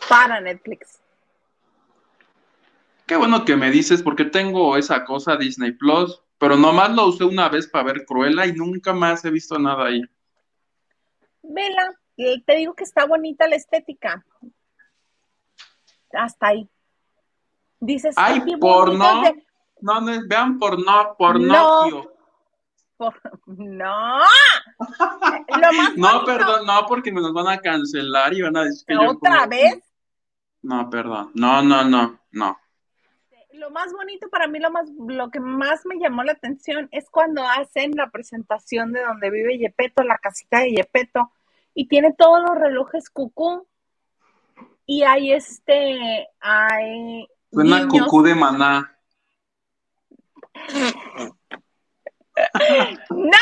Para Netflix. Qué bueno que me dices, porque tengo esa cosa Disney Plus, pero nomás lo usé una vez para ver Cruella y nunca más he visto nada ahí. Vela, te digo que está bonita la estética. Hasta ahí. Dices, ay, porno. No, no, vean porno, porno. No. no. (laughs) no, perdón, no, porque me nos van a cancelar y van a decir que ¿Otra vez? No, perdón. No, no, no, no lo más bonito para mí, lo más, lo que más me llamó la atención es cuando hacen la presentación de donde vive Yepeto, la casita de Yepeto, y tiene todos los relojes cucú. Y hay este, hay. Suena cucú de maná. (laughs) ¡No!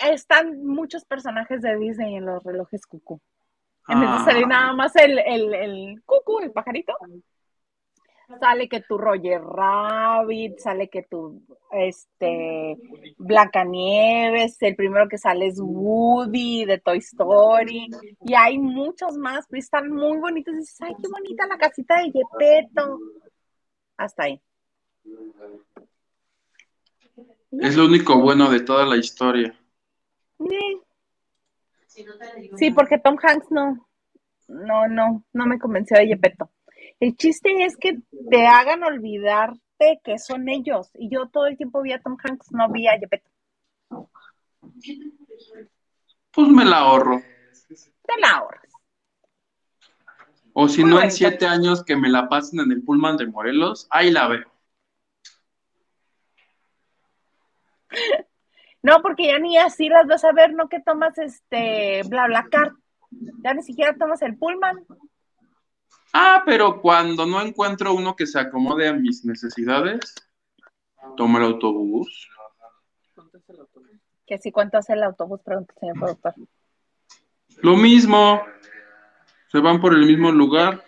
Están muchos personajes de Disney en los relojes cucú. En vez de salir ah. nada más el, el, el cucú, el pajarito, sale que tu Roger Rabbit, sale que tu este Blancanieves, el primero que sale es Woody de Toy Story, y hay muchos más, pero están muy bonitos. Y dices, ay, qué bonita la casita de Yepeto. Hasta ahí. Es lo único bueno de toda la historia. Sí, porque Tom Hanks no, no, no, no me convenció de Yepeto. El chiste es que te hagan olvidarte que son ellos. Y yo todo el tiempo vi a Tom Hanks, no vi a Yepeto. Pues me la ahorro. Te la ahorras. O si no, en siete años que me la pasen en el Pullman de Morelos, ahí la veo. (laughs) No, porque ya ni así las vas a ver, no que tomas este bla bla car. Ya ni siquiera tomas el Pullman. Ah, pero cuando no encuentro uno que se acomode a mis necesidades, tomo el autobús. ¿Qué si cuánto hace el autobús? Pregunta señor productor. Lo mismo. Se van por el mismo lugar.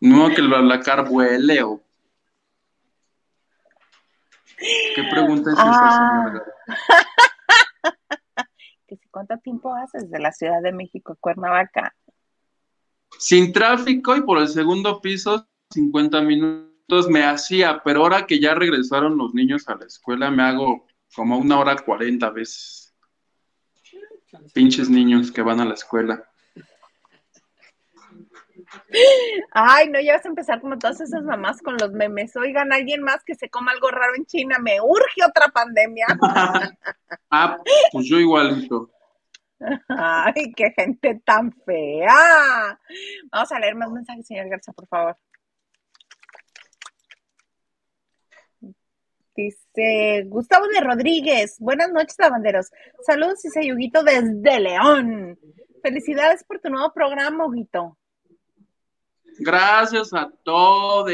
No que la car vuele o. ¿Qué pregunta es esa, ah. señora? (laughs) ¿Cuánto tiempo haces de la Ciudad de México a Cuernavaca? Sin tráfico y por el segundo piso, 50 minutos me hacía, pero ahora que ya regresaron los niños a la escuela, me hago como una hora cuarenta veces. Pinches niños que van a la escuela. Ay, no, ya vas a empezar como todas esas mamás con los memes. Oigan, alguien más que se coma algo raro en China, me urge otra pandemia. (laughs) ah, pues yo igualito. (laughs) Ay, qué gente tan fea. Vamos a leer más mensajes, señor Garza, por favor. Dice Gustavo de Rodríguez. Buenas noches, lavanderos. Saludos y Sayuguito desde León. Felicidades por tu nuevo programa, Huguito. Gracias a todos.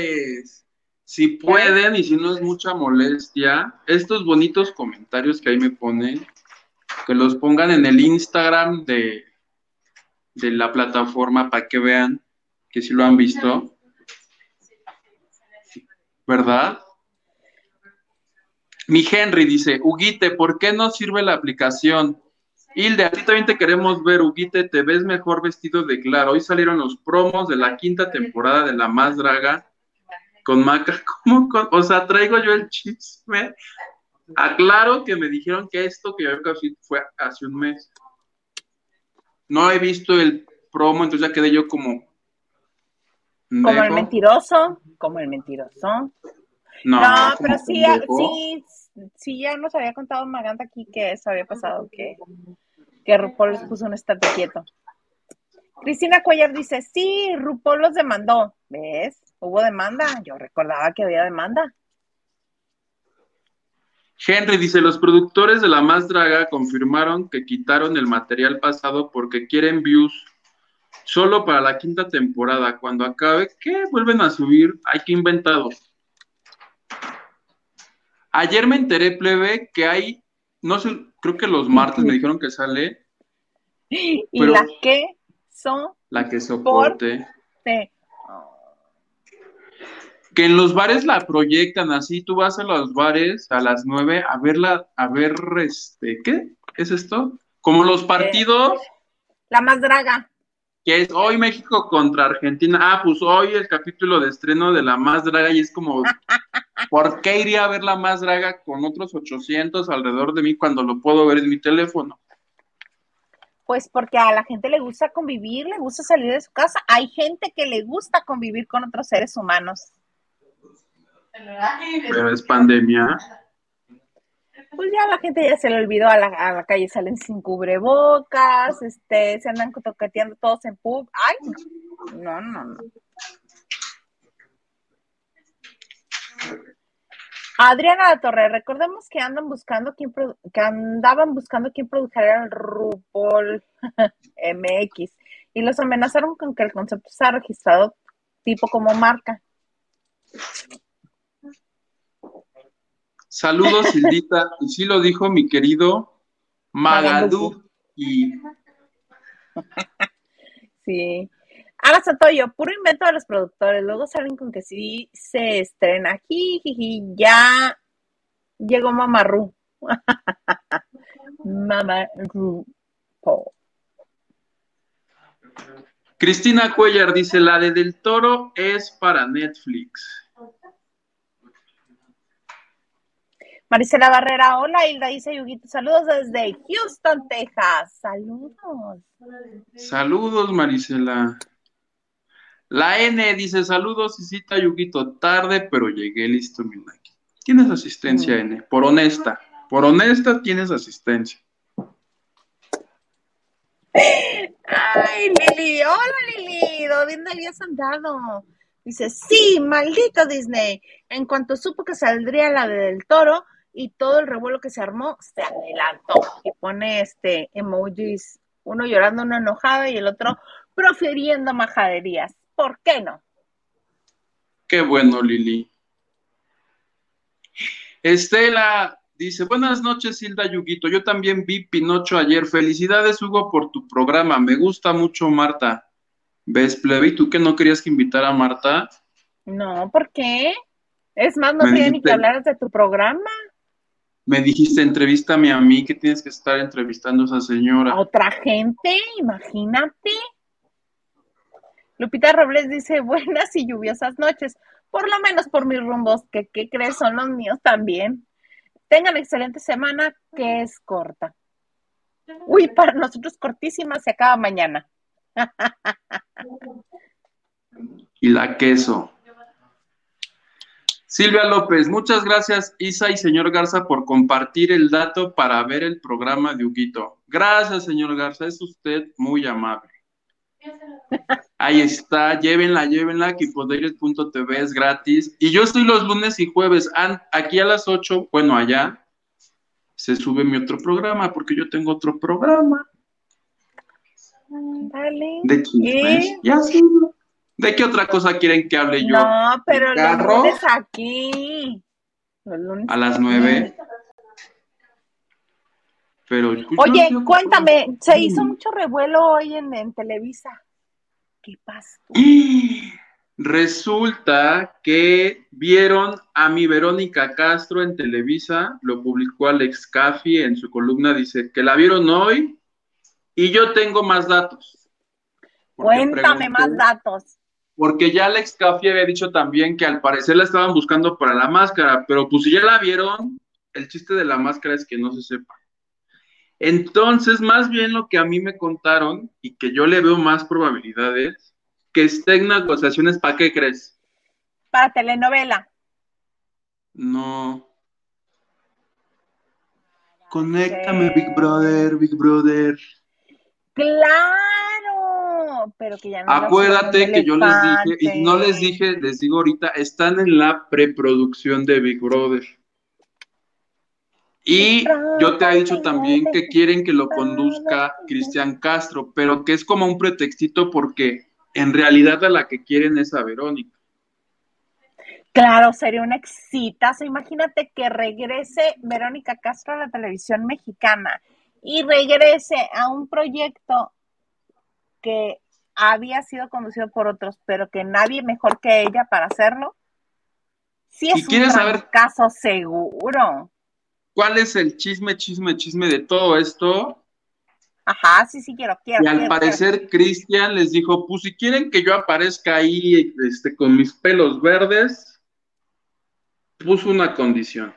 Si pueden y si no es mucha molestia, estos bonitos comentarios que ahí me ponen, que los pongan en el Instagram de, de la plataforma para que vean que si lo han visto. ¿Verdad? Mi Henry dice, Huguite, ¿por qué no sirve la aplicación? Hilde, a ti también te queremos ver, Huguite, te ves mejor vestido de claro. Hoy salieron los promos de la quinta temporada de La Más Draga con Maca. (laughs) ¿Cómo? o sea, traigo yo el chisme. Aclaro que me dijeron que esto que yo casi fue hace un mes. No he visto el promo, entonces ya quedé yo como. Como el mentiroso, como el mentiroso. No, pero sí, sí, sí, ya nos había contado Maganda aquí que eso había pasado, que, que RuPaul les puso un estate quieto. Cristina Cuellar dice, sí, RuPaul los demandó. ¿Ves? Hubo demanda. Yo recordaba que había demanda. Henry dice, los productores de La Más Draga confirmaron que quitaron el material pasado porque quieren views solo para la quinta temporada. Cuando acabe, ¿qué? Vuelven a subir. Hay que inventados. Ayer me enteré, plebe, que hay, no sé, creo que los martes me dijeron que sale. (gasps) ¿Y la que son? La que soporte. Que en los bares la proyectan así, tú vas a los bares a las nueve a verla, a ver, este, ¿qué es esto? Como los partidos. La más draga que es hoy México contra Argentina. Ah, pues hoy el capítulo de estreno de La Más Draga y es como, ¿por qué iría a ver La Más Draga con otros 800 alrededor de mí cuando lo puedo ver en mi teléfono? Pues porque a la gente le gusta convivir, le gusta salir de su casa. Hay gente que le gusta convivir con otros seres humanos. Pero es pandemia pues ya la gente ya se le olvidó, a la, a la calle salen sin cubrebocas, este, se andan toqueteando todos en pub. Ay, no, no, no. Adriana La Torre, recordemos que andan buscando quién que andaban buscando quién produjera el RuPaul (laughs) MX y los amenazaron con que el concepto sea registrado tipo como marca. Saludos, Sildita. Y sí lo dijo mi querido Magadú. Y... Sí. Ahora Satoyo, puro invento de los productores. Luego salen con que sí se estrena. aquí ya llegó Mamarru. (laughs) Mamarru. Cristina Cuellar dice: La de Del Toro es para Netflix. Marisela Barrera, hola Hilda, dice Yuguito, saludos desde Houston, Texas. Saludos. Saludos, Marisela. La N dice, saludos, cita Yuguito, tarde, pero llegué listo, mi like. Tienes asistencia, N, por honesta, por honesta tienes asistencia. Ay, Lili, hola Lili, ¿dónde habías andado? Dice, sí, maldito Disney. En cuanto supo que saldría la del toro, y todo el revuelo que se armó se adelantó y pone este emojis, uno llorando, uno enojado y el otro profiriendo majaderías. ¿Por qué no? Qué bueno, Lili. Estela dice, buenas noches, Hilda Yuguito. Yo también vi Pinocho ayer. Felicidades, Hugo, por tu programa. Me gusta mucho, Marta. ¿Ves, Plebe? ¿Y tú que no querías que invitara a Marta? No, ¿por qué? Es más, no quería ni que hablaras de tu programa me dijiste, entrevístame a mí, que tienes que estar entrevistando a esa señora. A otra gente, imagínate. Lupita Robles dice, buenas y lluviosas noches, por lo menos por mis rumbos, que ¿qué crees? Son los míos también. Tengan excelente semana, que es corta. Uy, para nosotros cortísima, se acaba mañana. (laughs) y la queso. Silvia López, muchas gracias Isa y señor Garza por compartir el dato para ver el programa de Huguito. Gracias, señor Garza, es usted muy amable. Ahí está, llévenla, llévenla, TV es gratis. Y yo estoy los lunes y jueves, aquí a las 8, bueno, allá, se sube mi otro programa, porque yo tengo otro programa. Vale. De chismes. Ya sí. ¿De qué otra cosa quieren que hable yo? No, pero los lunes aquí. a las nueve. Pero Oye, cuéntame, se hizo mucho revuelo hoy en, Televisa. ¿Qué pasó? Resulta que vieron a mi Verónica Castro en Televisa, lo publicó Alex Caffi en su columna, dice que la vieron hoy y yo tengo más datos. Cuéntame más datos. Porque ya Alex Caffi había dicho también que al parecer la estaban buscando para la máscara, pero pues si ya la vieron, el chiste de la máscara es que no se sepa. Entonces, más bien lo que a mí me contaron y que yo le veo más probabilidades, que esté en negociaciones, ¿para qué crees? Para telenovela. No. Conéctame, Big Brother, Big Brother. Claro, pero que ya no. Acuérdate que yo les dije, y no les dije, les digo ahorita, están en la preproducción de Big Brother. Y yo te he dicho también que quieren que lo conduzca Cristian Castro, pero que es como un pretextito porque en realidad a la que quieren es a Verónica. Claro, sería un exitazo. Imagínate que regrese Verónica Castro a la televisión mexicana y regrese a un proyecto que había sido conducido por otros, pero que nadie mejor que ella para hacerlo. Sí es un saber caso seguro. ¿Cuál es el chisme, chisme, chisme de todo esto? Ajá, sí, sí, quiero, quiero. Y al parecer Cristian les dijo, pues si quieren que yo aparezca ahí este, con mis pelos verdes, puso una condición.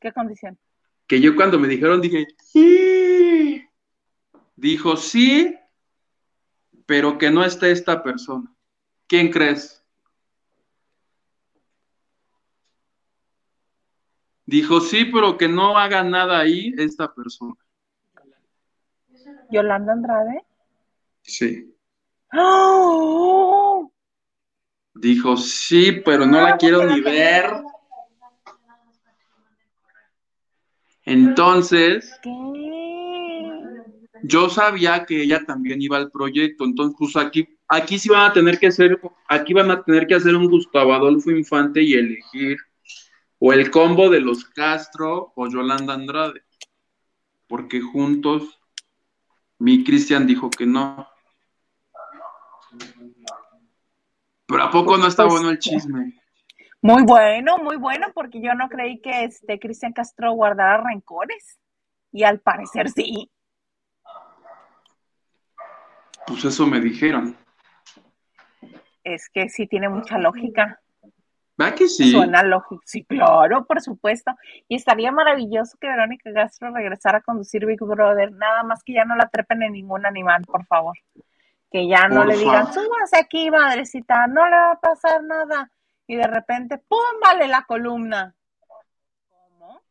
¿Qué condición? Que yo cuando me dijeron dije, sí. Dijo, sí, pero que no esté esta persona. ¿Quién crees? Dijo, sí, pero que no haga nada ahí esta persona. ¿Yolanda Andrade? Sí. ¡Oh! Dijo, sí, pero no la quiero ni ver. Entonces, yo sabía que ella también iba al proyecto, entonces pues aquí, aquí sí van a tener que hacer, aquí van a tener que hacer un Gustavo Adolfo Infante y elegir o el combo de los Castro o Yolanda Andrade, porque juntos mi Cristian dijo que no. Pero a poco no está pues, bueno el chisme. Muy bueno, muy bueno, porque yo no creí que este Cristian Castro guardara rencores. Y al parecer sí. Pues eso me dijeron. Es que sí tiene mucha lógica. ¿Va que sí? Suena lógico. Sí, claro, por supuesto. Y estaría maravilloso que Verónica Castro regresara a conducir Big Brother. Nada más que ya no la trepen en ningún animal, por favor. Que ya no le digan, súbase aquí, madrecita, no le va a pasar nada. Y de repente, ¡pum! Vale la columna. ¿Cómo?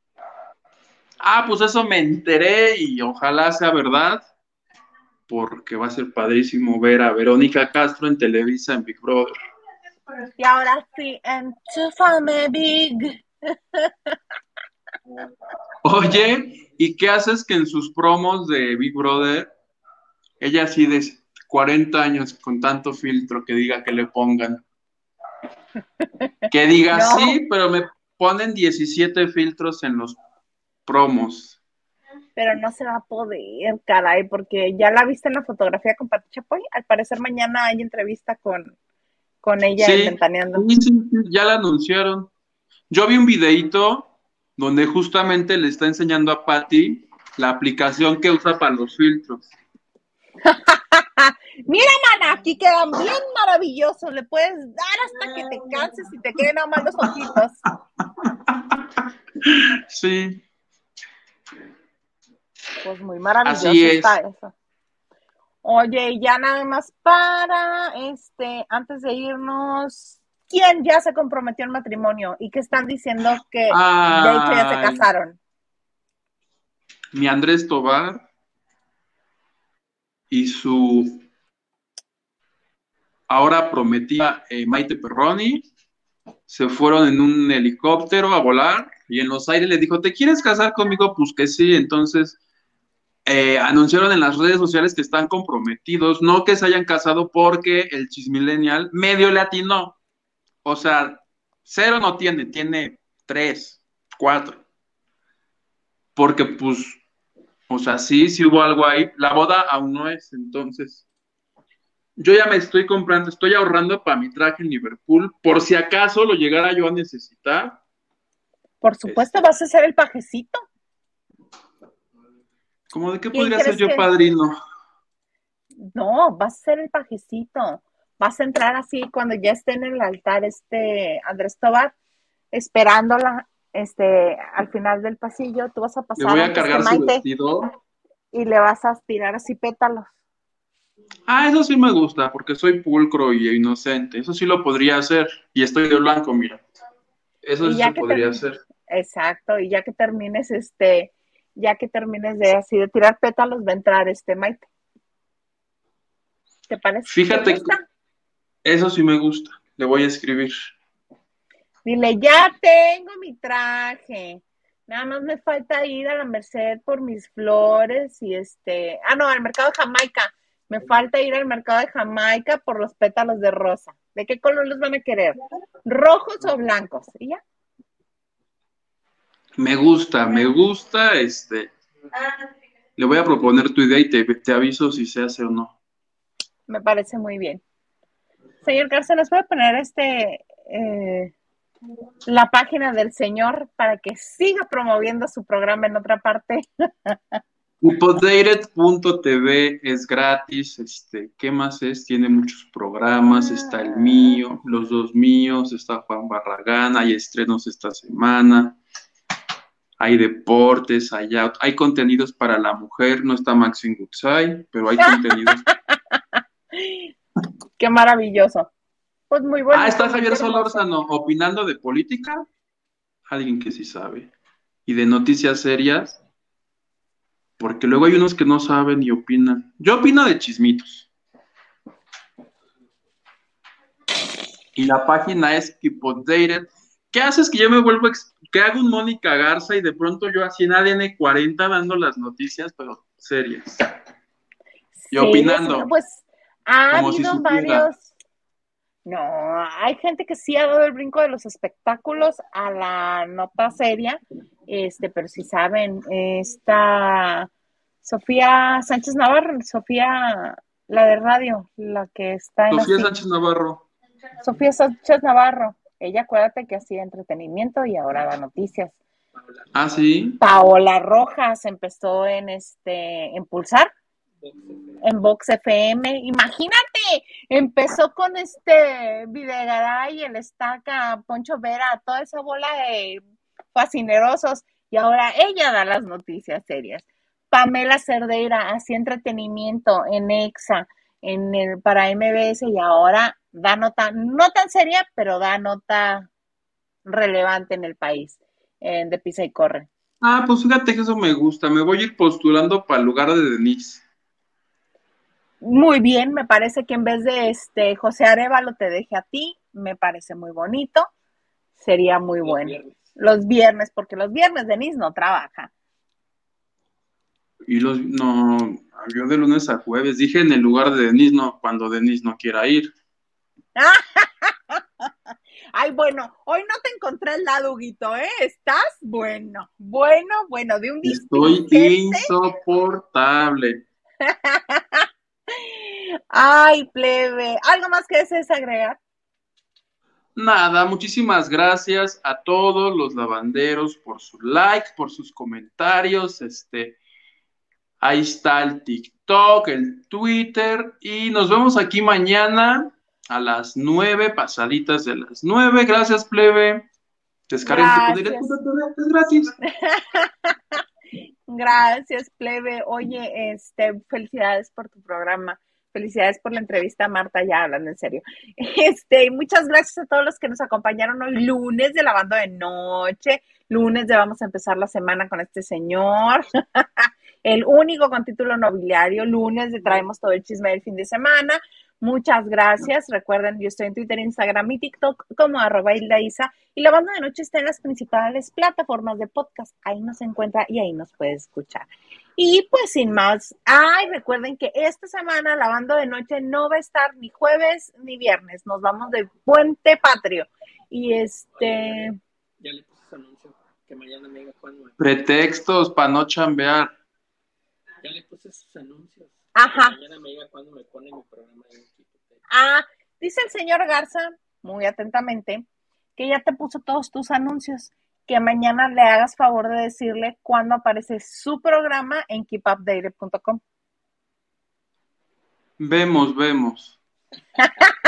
Ah, pues eso me enteré y ojalá sea verdad. Porque va a ser padrísimo ver a Verónica Castro en Televisa en Big Brother. Y ahora sí, enchúfame, Big. Oye, ¿y qué haces que en sus promos de Big Brother, ella así de 40 años con tanto filtro que diga que le pongan? Que diga sí, pero me ponen 17 filtros en los promos. Pero no se va a poder, caray, porque ya la viste en la fotografía con Pati Chapoy. Al parecer mañana hay entrevista con, con ella sí, ya la anunciaron. Yo vi un videito donde justamente le está enseñando a Patty la aplicación que usa para los filtros. (laughs) Mira, mana, aquí quedan bien (laughs) maravillosos. Le puedes dar hasta que te canses y te queden nada más los ojitos. (laughs) Sí. Pues muy maravilloso está eso. Oye, ya nada más para, este, antes de irnos, ¿quién ya se comprometió en matrimonio y qué están diciendo que de hecho ya se casaron? Mi Andrés Tobar y su ahora prometida eh, Maite Perroni. Se fueron en un helicóptero a volar y en los aires le dijo, ¿te quieres casar conmigo? Pues que sí, entonces eh, anunciaron en las redes sociales que están comprometidos, no que se hayan casado porque el chismilenial medio latino, o sea, cero no tiene, tiene tres, cuatro, porque pues, o sea, sí, sí hubo algo ahí, la boda aún no es, entonces, yo ya me estoy comprando, estoy ahorrando para mi traje en Liverpool, por si acaso lo llegara yo a necesitar. Por supuesto, vas a ser el pajecito. ¿Cómo de qué podría ser yo padrino? No, vas a ser el pajecito. Vas a entrar así cuando ya esté en el altar este Andrés Tobar, esperándola este, al final del pasillo, tú vas a pasar. Le voy a cargar su vestido. Y le vas a aspirar así pétalos. Ah, eso sí me gusta, porque soy pulcro y inocente. Eso sí lo podría hacer. Y estoy de blanco, mira. Eso sí se podría hacer. Exacto, y ya que termines, este, ya que termines de así de tirar pétalos, va a entrar este Maite. ¿Te parece? Fíjate, eso sí me gusta. Le voy a escribir. Dile, ya tengo mi traje. Nada más me falta ir a la Merced por mis flores y este, ah, no, al mercado de Jamaica. Me falta ir al mercado de Jamaica por los pétalos de rosa. ¿De qué color los van a querer? ¿Rojos o blancos? ¿Y ya? Me gusta, me gusta, este. Le voy a proponer tu idea y te, te aviso si se hace o no. Me parece muy bien. Señor Cárcel, ¿nos puede poner este eh, la página del señor para que siga promoviendo su programa en otra parte? (laughs) Updated.tv es gratis, este, ¿qué más es? Tiene muchos programas, está el mío, los dos míos, está Juan Barragán, hay estrenos esta semana, hay deportes, hay, hay contenidos para la mujer, no está Maxine Gutsai, pero hay contenidos. (laughs) Qué maravilloso. Pues muy bueno. Ah, está Javier Solórzano opinando de política, alguien que sí sabe, y de noticias serias porque luego hay unos que no saben y opinan. Yo opino de chismitos. Y la página es Keep ¿Qué haces que yo me vuelvo, que hago un Mónica Garza y de pronto yo así en ADN 40 dando las noticias, pero serias? Y opinando. Pues ha habido varios. No, hay gente que sí ha dado el brinco de los espectáculos a la nota seria, este, pero si saben, esta Sofía Sánchez Navarro, Sofía, la de radio, la que está en... Sofía Sánchez Navarro. Sofía Sánchez Navarro, ella acuérdate que hacía entretenimiento y ahora da noticias. Ah, sí. Paola Rojas empezó en este, en Pulsar, en Vox FM. Imagínate, empezó con este Videgaray, el Estaca, Poncho Vera, toda esa bola de fascinerosos y ahora ella da las noticias serias. Pamela Cerdeira hacía entretenimiento en EXA, en el, para MBS y ahora da nota, no tan seria, pero da nota relevante en el país, en de Pisa y Corre. Ah, pues fíjate que eso me gusta, me voy a ir postulando para el lugar de Denise. Muy bien, me parece que en vez de este José Arevalo te deje a ti, me parece muy bonito, sería muy bueno los viernes, porque los viernes Denise no trabaja. Y los, no, yo de lunes a jueves, dije en el lugar de Denise, no, cuando Denise no quiera ir. (laughs) Ay, bueno, hoy no te encontré el lado, Huguito, ¿eh? Estás bueno, bueno, bueno, de un Estoy insoportable. (laughs) Ay, plebe, ¿algo más que desees agregar? Nada, muchísimas gracias a todos los lavanderos por su like, por sus comentarios. Este, ahí está el TikTok, el Twitter y nos vemos aquí mañana a las nueve, pasaditas de las nueve. Gracias, plebe. Descarguen tu directo, es gratis. (laughs) Gracias, plebe. Oye, este, felicidades por tu programa. Felicidades por la entrevista, Marta, ya hablando en serio. (laughs) Este, muchas gracias a todos los que nos acompañaron hoy, lunes de lavando de noche, lunes de vamos a empezar la semana con este señor, (laughs) el único con título nobiliario, lunes de traemos todo el chisme del fin de semana. Muchas gracias. Recuerden, yo estoy en Twitter, Instagram y TikTok como arroba Isa. Y la banda de noche está en las principales plataformas de podcast. Ahí nos encuentra y ahí nos puede escuchar. Y pues sin más, ay, recuerden que esta semana la banda de noche no va a estar ni jueves ni viernes, nos vamos de Puente Patrio. Y este... Ya le puse anuncio, que mañana me diga Pretextos para no chambear. Ya le puse sus anuncios. Ajá. Mañana me diga cuándo me pone mi programa en. Ah, dice el señor Garza, muy atentamente, que ya te puso todos tus anuncios, que mañana le hagas favor de decirle cuándo aparece su programa en keepupdated.com. Vemos, vemos. (laughs)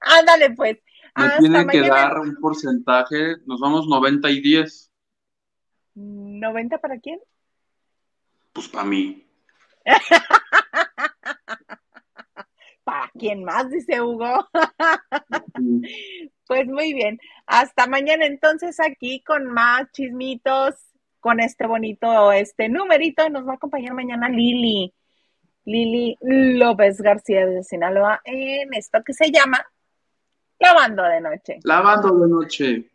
Ándale, pues. Me Hasta tienen que mañana. dar un porcentaje. Nos vamos 90 y 10. ¿90 para quién? Pues para mí. (laughs) ¿Para quién más? Dice Hugo. Pues muy bien. Hasta mañana entonces aquí con más chismitos, con este bonito este numerito. Nos va a acompañar mañana Lili. Lili López García de Sinaloa en esto que se llama Lavando de Noche. Lavando de noche.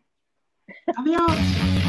(laughs) Adiós.